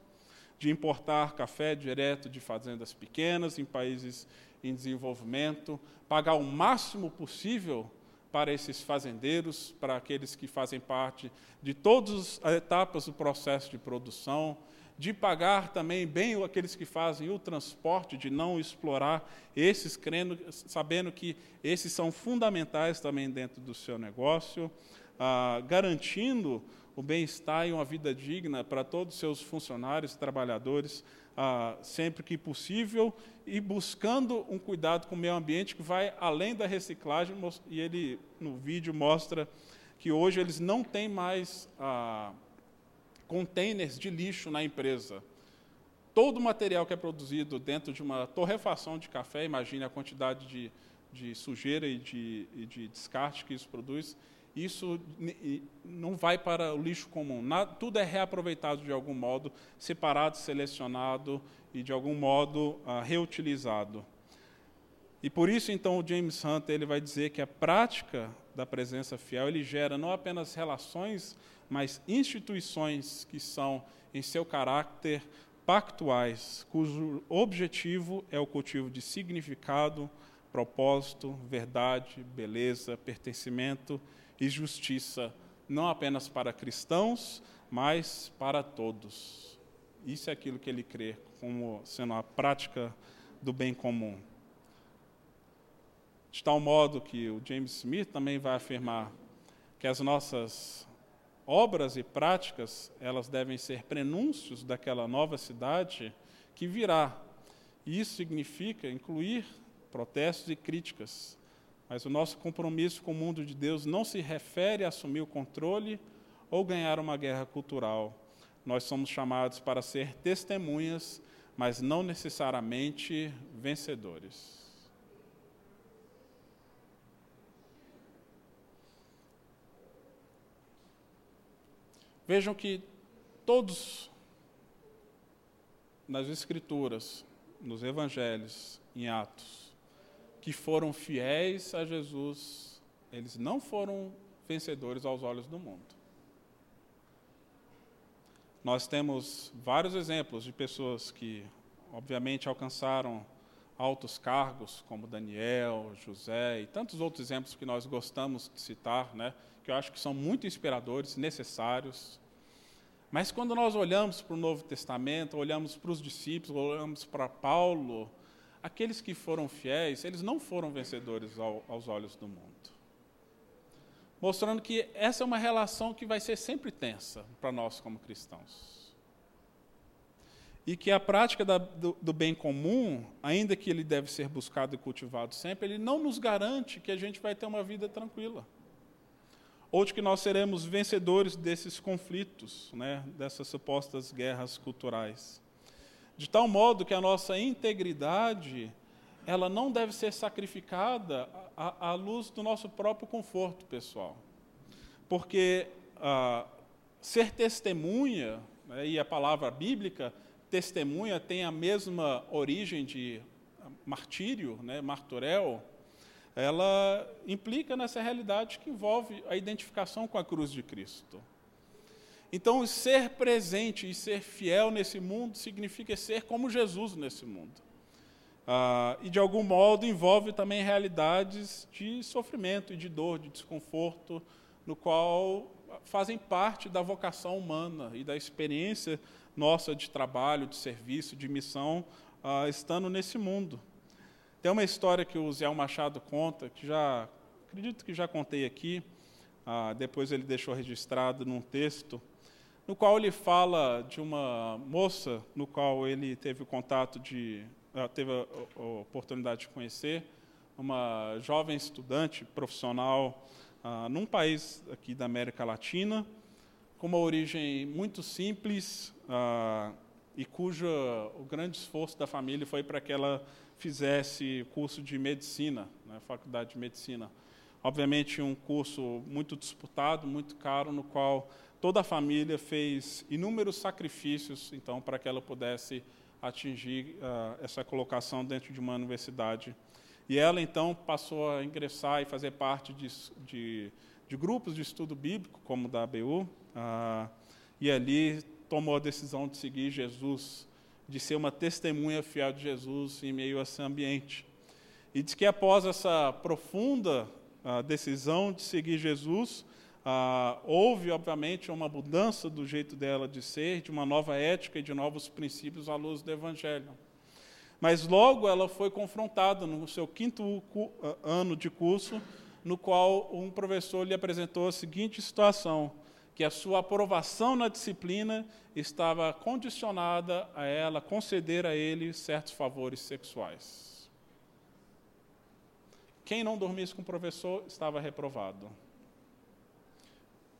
de importar café direto de fazendas pequenas em países em desenvolvimento, pagar o máximo possível para esses fazendeiros, para aqueles que fazem parte de todas as etapas do processo de produção, de pagar também bem aqueles que fazem o transporte, de não explorar esses, crendo, sabendo que esses são fundamentais também dentro do seu negócio, ah, garantindo o bem-estar e uma vida digna para todos os seus funcionários, trabalhadores, ah, sempre que possível, e buscando um cuidado com o meio ambiente que vai além da reciclagem, e ele, no vídeo, mostra que hoje eles não têm mais ah, containers de lixo na empresa. Todo o material que é produzido dentro de uma torrefação de café, imagine a quantidade de, de sujeira e de, e de descarte que isso produz, isso não vai para o lixo comum. tudo é reaproveitado de algum modo, separado, selecionado e de algum modo ah, reutilizado. E por isso então o James Hunter ele vai dizer que a prática da presença fiel ele gera não apenas relações, mas instituições que são em seu caráter pactuais, cujo objetivo é o cultivo de significado, propósito, verdade, beleza, pertencimento e justiça, não apenas para cristãos, mas para todos. Isso é aquilo que ele crê como sendo a prática do bem comum. De tal modo que o James Smith também vai afirmar que as nossas obras e práticas, elas devem ser prenúncios daquela nova cidade que virá. E isso significa incluir protestos e críticas. Mas o nosso compromisso com o mundo de Deus não se refere a assumir o controle ou ganhar uma guerra cultural. Nós somos chamados para ser testemunhas, mas não necessariamente vencedores. Vejam que todos nas Escrituras, nos Evangelhos, em Atos, que foram fiéis a Jesus, eles não foram vencedores aos olhos do mundo. Nós temos vários exemplos de pessoas que, obviamente, alcançaram altos cargos, como Daniel, José e tantos outros exemplos que nós gostamos de citar, né, que eu acho que são muito inspiradores, necessários. Mas quando nós olhamos para o Novo Testamento, olhamos para os discípulos, olhamos para Paulo, aqueles que foram fiéis, eles não foram vencedores ao, aos olhos do mundo. Mostrando que essa é uma relação que vai ser sempre tensa para nós como cristãos. E que a prática da, do, do bem comum, ainda que ele deve ser buscado e cultivado sempre, ele não nos garante que a gente vai ter uma vida tranquila ou de que nós seremos vencedores desses conflitos, né, dessas supostas guerras culturais. De tal modo que a nossa integridade ela não deve ser sacrificada à, à luz do nosso próprio conforto pessoal. Porque ah, ser testemunha, né, e a palavra bíblica, testemunha, tem a mesma origem de martírio, né, marturel, ela implica nessa realidade que envolve a identificação com a cruz de Cristo. Então, ser presente e ser fiel nesse mundo significa ser como Jesus nesse mundo. Ah, e, de algum modo, envolve também realidades de sofrimento e de dor, de desconforto, no qual fazem parte da vocação humana e da experiência nossa de trabalho, de serviço, de missão, ah, estando nesse mundo. Tem uma história que o Zé Machado conta, que já acredito que já contei aqui, ah, depois ele deixou registrado num texto, no qual ele fala de uma moça no qual ele teve o contato de, ah, teve a, oportunidade de conhecer, uma jovem estudante profissional ah, num país aqui da América Latina, com uma origem muito simples ah, e cujo o grande esforço da família foi para que ela fizesse curso de medicina, né, faculdade de medicina. Obviamente, um curso muito disputado, muito caro, no qual toda a família fez inúmeros sacrifícios, então, para que ela pudesse atingir uh, essa colocação dentro de uma universidade. E ela, então, passou a ingressar e fazer parte de, de, de grupos de estudo bíblico, como da ABU, uh, ah, e ali tomou a decisão de seguir Jesus de ser uma testemunha fiel de Jesus em meio a esse ambiente. E diz que após essa profunda uh, decisão de seguir Jesus, uh, houve, obviamente, uma mudança do jeito dela de ser, de uma nova ética e de novos princípios à luz do Evangelho. Mas logo ela foi confrontada no seu quinto ah, ano de curso, no qual um professor lhe apresentou a seguinte situação: que a sua aprovação na disciplina estava condicionada a ela conceder a ele certos favores sexuais. Quem não dormisse com o professor estava reprovado.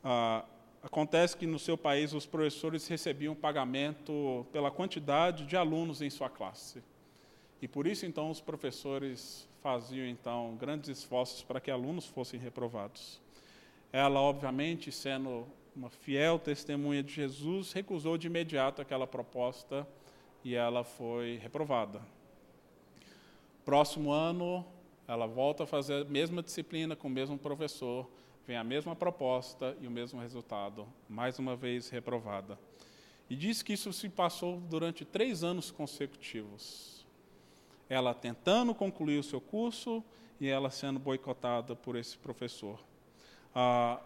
Ah, acontece que no seu país os professores recebiam pagamento pela quantidade de alunos em sua classe. E por isso então os professores faziam então grandes esforços para que alunos fossem reprovados. Ela, obviamente, sendo uma fiel testemunha de Jesus, recusou de imediato aquela proposta e ela foi reprovada. Próximo ano, ela volta a fazer a mesma disciplina com o mesmo professor, vem a mesma proposta e o mesmo resultado, mais uma vez reprovada. E diz que isso se passou durante três anos consecutivos. Ela tentando concluir o seu curso e ela sendo boicotada por esse professor. Ah,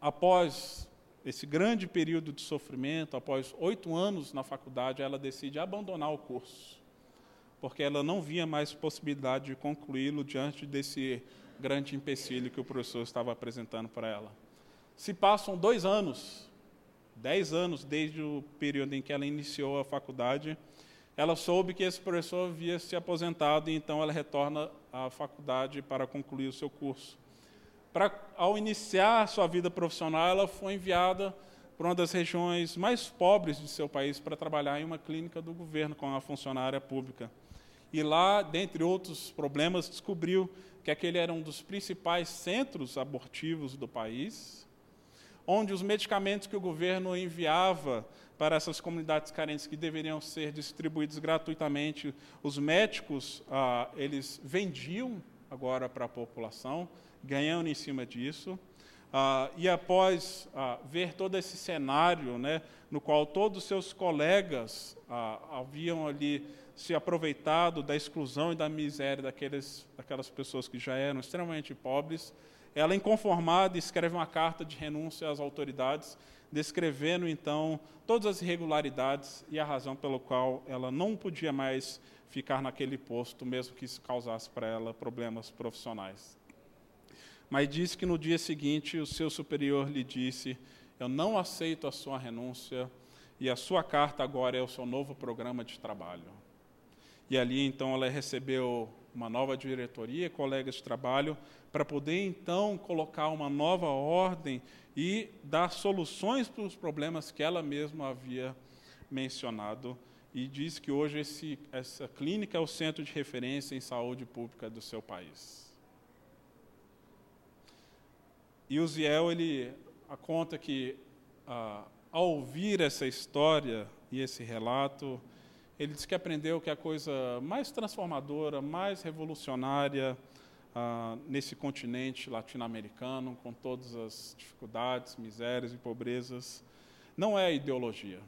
após esse grande período de sofrimento, após oito anos na faculdade, ela decide abandonar o curso, porque ela não via mais possibilidade de concluí-lo diante desse grande empecilho que o professor estava apresentando para ela. Se passam dois anos, dez anos desde o período em que ela iniciou a faculdade, ela soube que esse professor havia se aposentado e então ela retorna à faculdade para concluir o seu curso. Para, ao iniciar sua vida profissional, ela foi enviada para uma das regiões mais pobres de seu país para trabalhar em uma clínica do governo com a funcionária pública. E lá, dentre outros problemas, descobriu que aquele era um dos principais centros abortivos do país, onde os medicamentos que o governo enviava para essas comunidades carentes que deveriam ser distribuídos gratuitamente, os médicos ah, eles vendiam agora para a população, ganhando em cima disso. Ah, e após ah, ver todo esse cenário, né, no qual todos os seus colegas ah, haviam ali se aproveitado da exclusão e da miséria daqueles, daquelas pessoas que já eram extremamente pobres, ela, inconformada, escreve uma carta de renúncia às autoridades, descrevendo então todas as irregularidades e a razão pela qual ela não podia mais ficar naquele posto, mesmo que isso causasse para ela problemas profissionais. Mas disse que no dia seguinte o seu superior lhe disse: Eu não aceito a sua renúncia e a sua carta agora é o seu novo programa de trabalho. E ali então ela recebeu uma nova diretoria, colegas de trabalho, para poder então colocar uma nova ordem e dar soluções para os problemas que ela mesma havia mencionado. E diz que hoje esse, essa clínica é o centro de referência em saúde pública do seu país. E o Ziel, ele conta que, ah, ao ouvir essa história e esse relato, ele diz que aprendeu que a coisa mais transformadora, mais revolucionária ah, nesse continente latino-americano, com todas as dificuldades, misérias e pobrezas, não é a ideologia.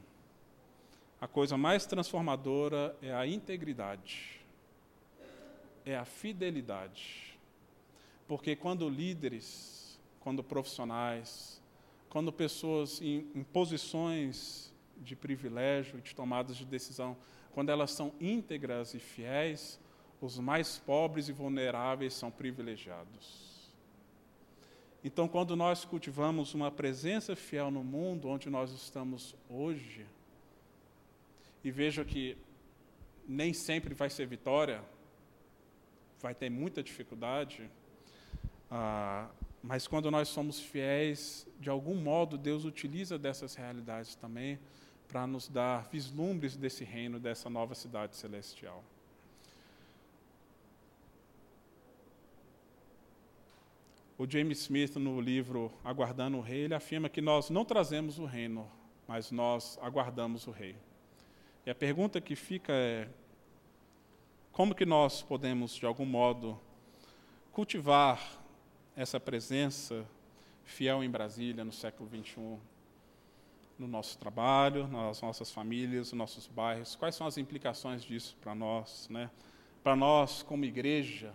A coisa mais transformadora é a integridade, é a fidelidade. Porque quando líderes, quando profissionais, quando pessoas em, em posições de privilégio de tomadas de decisão quando elas são íntegras e fiéis, os mais pobres e vulneráveis são privilegiados. Então, quando nós cultivamos uma presença fiel no mundo onde nós estamos hoje, e veja que nem sempre vai ser vitória, vai ter muita dificuldade, ah, mas quando nós somos fiéis, de algum modo Deus utiliza dessas realidades também para nos dar vislumbres desse reino, dessa nova cidade celestial. O James Smith, no livro Aguardando o Rei, ele afirma que nós não trazemos o reino, mas nós aguardamos o Rei. E a pergunta que fica é: como que nós podemos, de algum modo, cultivar essa presença fiel em Brasília no século 21? No nosso trabalho, nas nossas famílias, nos nossos bairros? Quais são as implicações disso para nós, né? Para nós como igreja?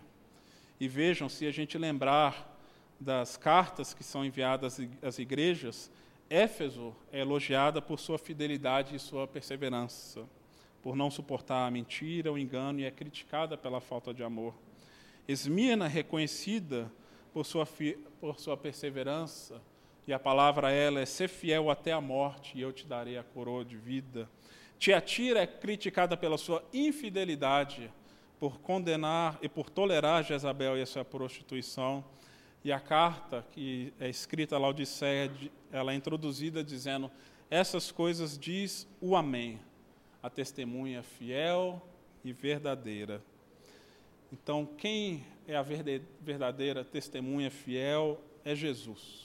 E vejam, se a gente lembrar das cartas que são enviadas às igrejas, Éfeso é elogiada por sua fidelidade e sua perseverança, por não suportar a mentira, o engano e é criticada pela falta de amor. Esmirna é reconhecida por sua, por sua perseverança, e a palavra a ela é ser fiel até a morte e eu te darei a coroa de vida. Tiatira é criticada pela sua infidelidade, por condenar e por tolerar Jezabel e a sua prostituição. E a carta que é escrita a Laodiceia, ela é introduzida dizendo: essas coisas diz o Amém, a testemunha fiel e verdadeira. Então, quem é a verdadeira testemunha fiel é Jesus.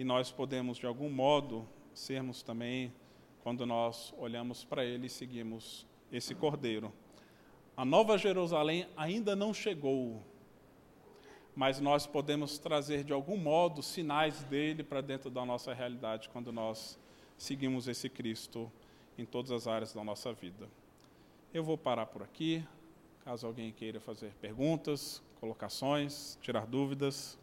E nós podemos, de algum modo, sermos também, quando nós olhamos para ele e seguimos esse cordeiro. A Nova Jerusalém ainda não chegou, mas nós podemos trazer, de algum modo, sinais dele para dentro da nossa realidade quando nós seguimos esse Cristo em todas as áreas da nossa vida. Eu vou parar por aqui. Caso alguém queira fazer perguntas, colocações, tirar dúvidas.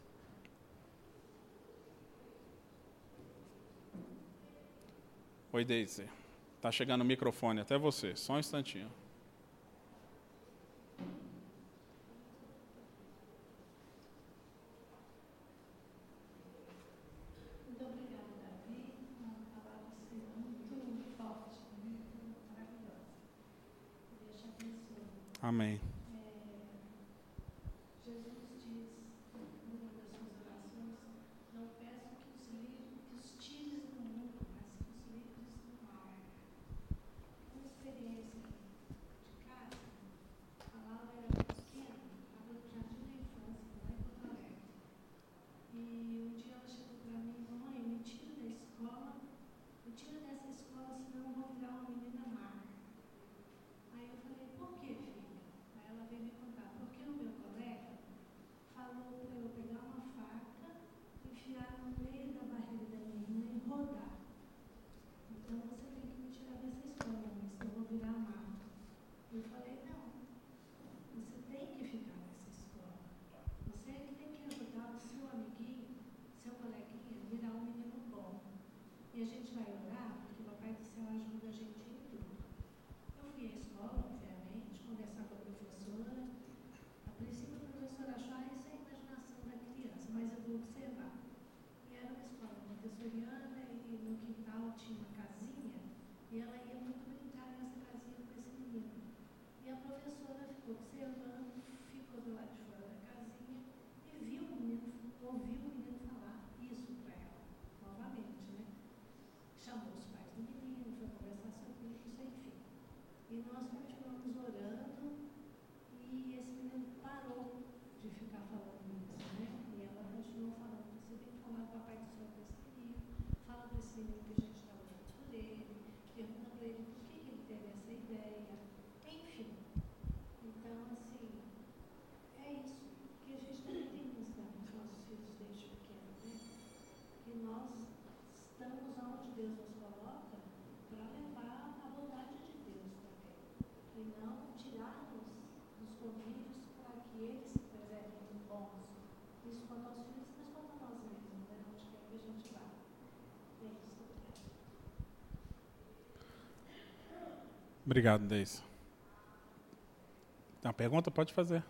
Oi, Daisy. Está chegando o microfone até você, só um instantinho. Muito Obrigado, Deise. Tem uma pergunta? Pode fazer.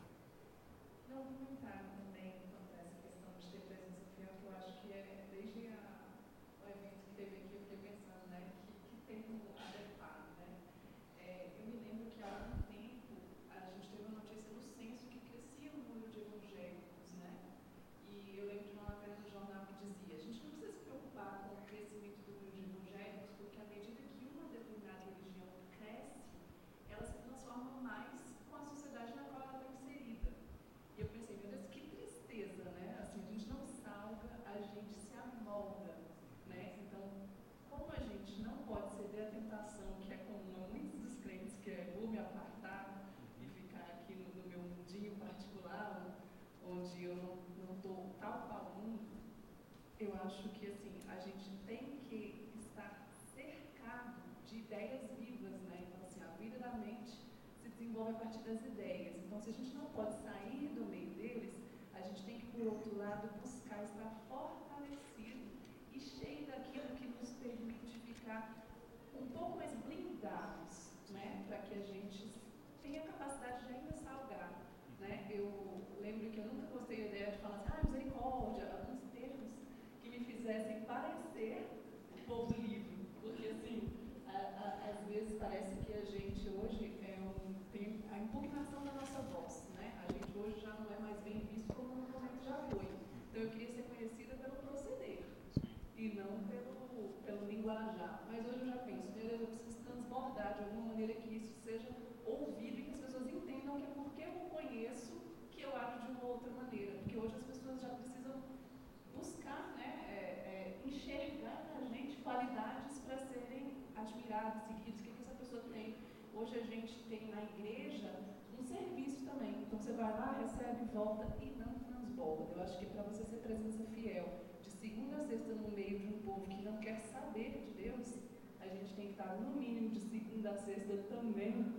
Vai lá, recebe, volta e não transborda. Eu acho que para você ser presença fiel, de segunda a sexta no meio de um povo que não quer saber de Deus, a gente tem que estar no mínimo de segunda a sexta também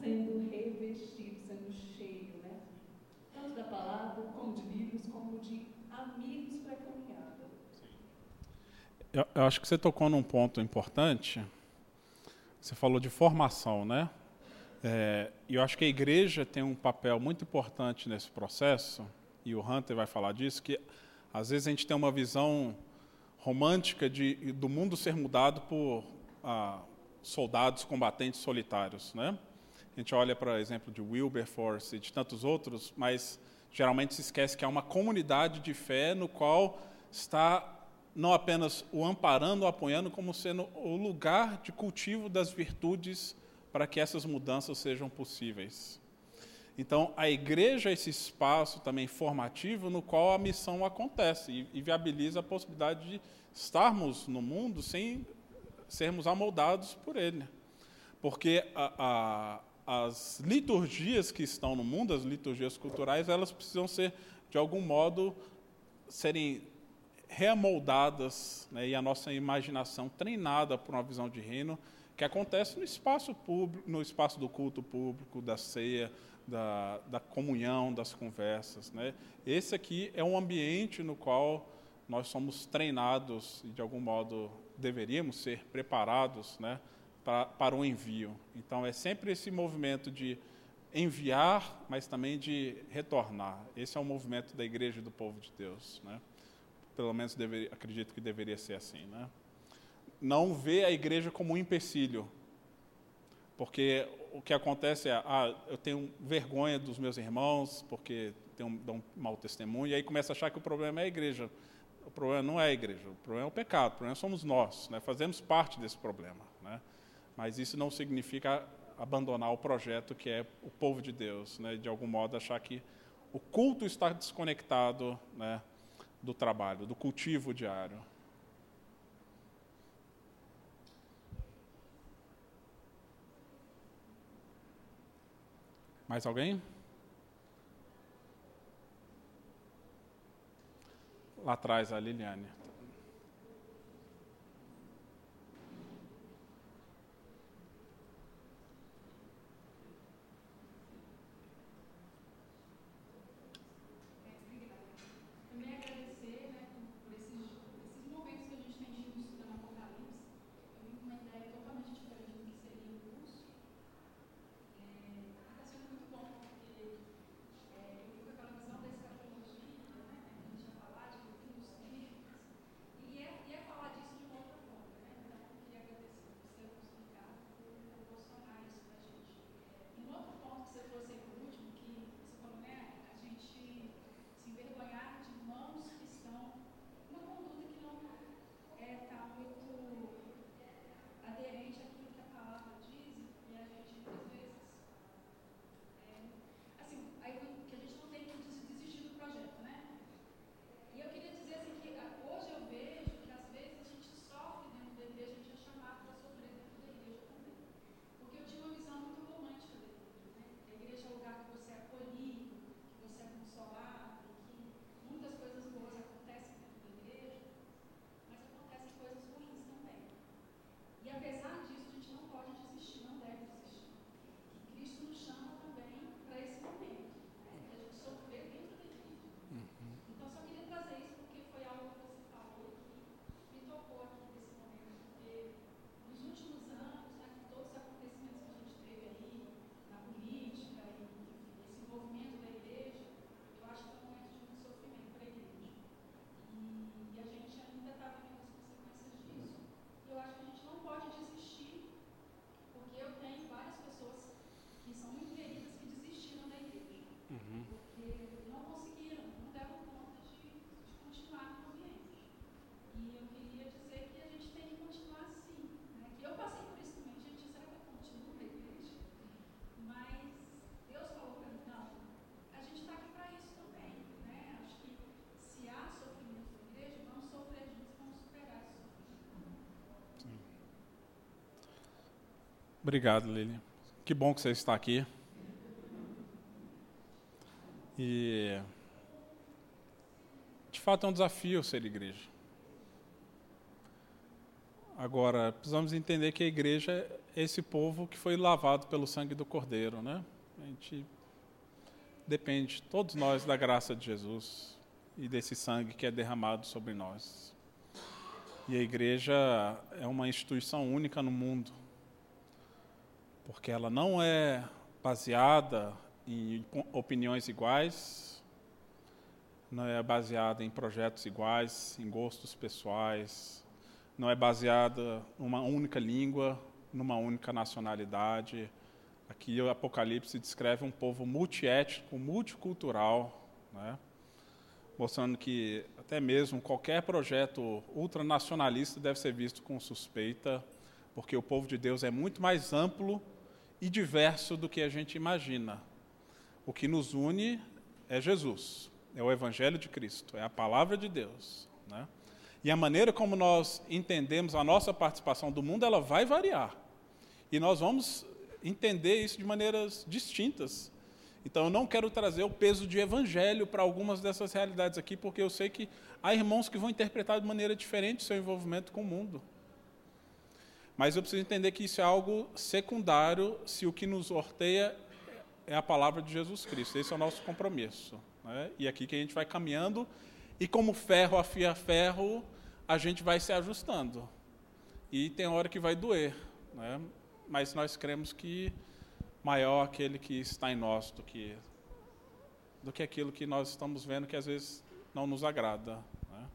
sendo revestido, sendo cheio, né? Tanto da palavra, como de livros, como de amigos para a caminhada. Eu, eu acho que você tocou num ponto importante você falou de formação, né? É, eu acho que a igreja tem um papel muito importante nesse processo, e o Hunter vai falar disso, que às vezes a gente tem uma visão romântica de, do mundo ser mudado por ah, soldados combatentes solitários, né? A gente olha para o exemplo de Wilberforce e de tantos outros, mas geralmente se esquece que há uma comunidade de fé no qual está não apenas o amparando, o apoiando, como sendo o lugar de cultivo das virtudes para que essas mudanças sejam possíveis. Então, a igreja é esse espaço também formativo no qual a missão acontece e, e viabiliza a possibilidade de estarmos no mundo sem sermos amoldados por ele. Porque a, a, as liturgias que estão no mundo, as liturgias culturais, elas precisam ser, de algum modo, serem reamoldadas né, e a nossa imaginação treinada por uma visão de reino que acontece no espaço público, no espaço do culto público, da ceia, da, da comunhão, das conversas. Né? Esse aqui é um ambiente no qual nós somos treinados e, de algum modo, deveríamos ser preparados né, para, para o envio. Então, é sempre esse movimento de enviar, mas também de retornar. Esse é o movimento da igreja e do povo de Deus. Né? Pelo menos deveria, acredito que deveria ser assim. Né? Não ver a igreja como um empecilho, porque o que acontece é, ah, eu tenho vergonha dos meus irmãos, porque tem dão um mau testemunho, e aí começa a achar que o problema é a igreja. O problema não é a igreja, o problema é o pecado, o problema somos nós, né? fazemos parte desse problema. Né? Mas isso não significa abandonar o projeto que é o povo de Deus, né? de algum modo achar que o culto está desconectado né? do trabalho, do cultivo diário. Mais alguém? Lá atrás, a Liliane. Obrigado, Lili. Que bom que você está aqui. E de fato é um desafio ser igreja. Agora, precisamos entender que a igreja é esse povo que foi lavado pelo sangue do Cordeiro, né? A gente depende, todos nós, da graça de Jesus e desse sangue que é derramado sobre nós. E a igreja é uma instituição única no mundo porque ela não é baseada em opiniões iguais, não é baseada em projetos iguais, em gostos pessoais, não é baseada numa única língua, numa única nacionalidade. Aqui o Apocalipse descreve um povo multiétnico, multicultural, né? mostrando que até mesmo qualquer projeto ultranacionalista deve ser visto com suspeita, porque o povo de Deus é muito mais amplo e diverso do que a gente imagina. O que nos une é Jesus, é o Evangelho de Cristo, é a palavra de Deus. Né? E a maneira como nós entendemos a nossa participação do mundo, ela vai variar. E nós vamos entender isso de maneiras distintas. Então, eu não quero trazer o peso de evangelho para algumas dessas realidades aqui, porque eu sei que há irmãos que vão interpretar de maneira diferente o seu envolvimento com o mundo. Mas eu preciso entender que isso é algo secundário se o que nos norteia é a palavra de Jesus Cristo. Esse é o nosso compromisso. Né? E aqui que a gente vai caminhando, e como ferro afia ferro, a gente vai se ajustando. E tem hora que vai doer. Né? Mas nós cremos que maior aquele que está em nós do que, do que aquilo que nós estamos vendo que às vezes não nos agrada. Né?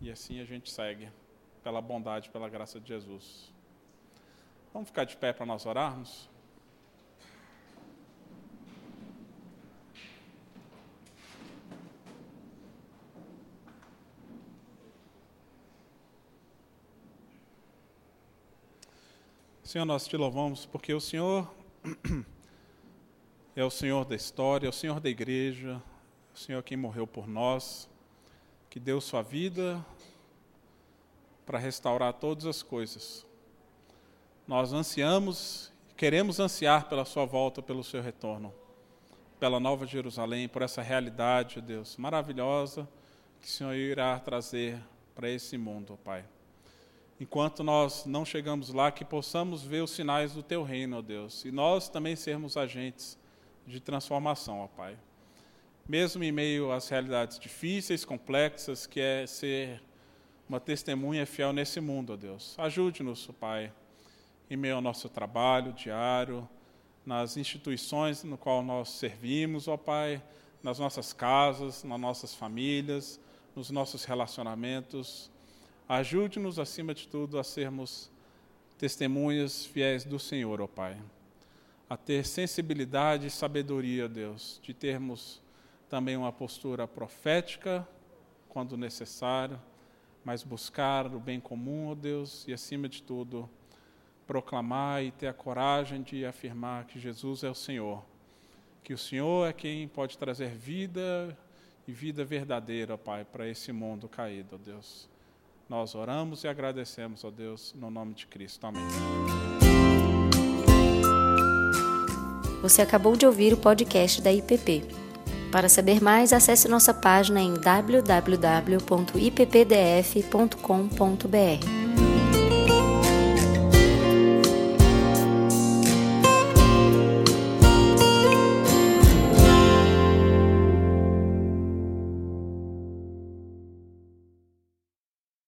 E assim a gente segue, pela bondade, pela graça de Jesus. Vamos ficar de pé para nós orarmos? Senhor, nós te louvamos porque o Senhor é o Senhor da história, é o Senhor da igreja, o Senhor quem morreu por nós, que deu sua vida para restaurar todas as coisas. Nós ansiamos, queremos ansiar pela sua volta, pelo seu retorno, pela nova Jerusalém, por essa realidade, Deus, maravilhosa que o Senhor irá trazer para esse mundo, Pai enquanto nós não chegamos lá, que possamos ver os sinais do Teu reino, ó Deus, e nós também sermos agentes de transformação, ó Pai. Mesmo em meio às realidades difíceis, complexas, que é ser uma testemunha fiel nesse mundo, ó Deus. Ajude-nos, Pai, em meio ao nosso trabalho diário, nas instituições no qual nós servimos, ó Pai, nas nossas casas, nas nossas famílias, nos nossos relacionamentos, Ajude-nos, acima de tudo, a sermos testemunhas fiéis do Senhor, ó Pai. A ter sensibilidade e sabedoria, Deus, de termos também uma postura profética quando necessário, mas buscar o bem comum, ó Deus, e acima de tudo, proclamar e ter a coragem de afirmar que Jesus é o Senhor, que o Senhor é quem pode trazer vida e vida verdadeira, Pai, para esse mundo caído, Deus. Nós oramos e agradecemos, ó Deus, no nome de Cristo. Amém. Você acabou de ouvir o podcast da IPP. Para saber mais, acesse nossa página em www.ippdf.com.br.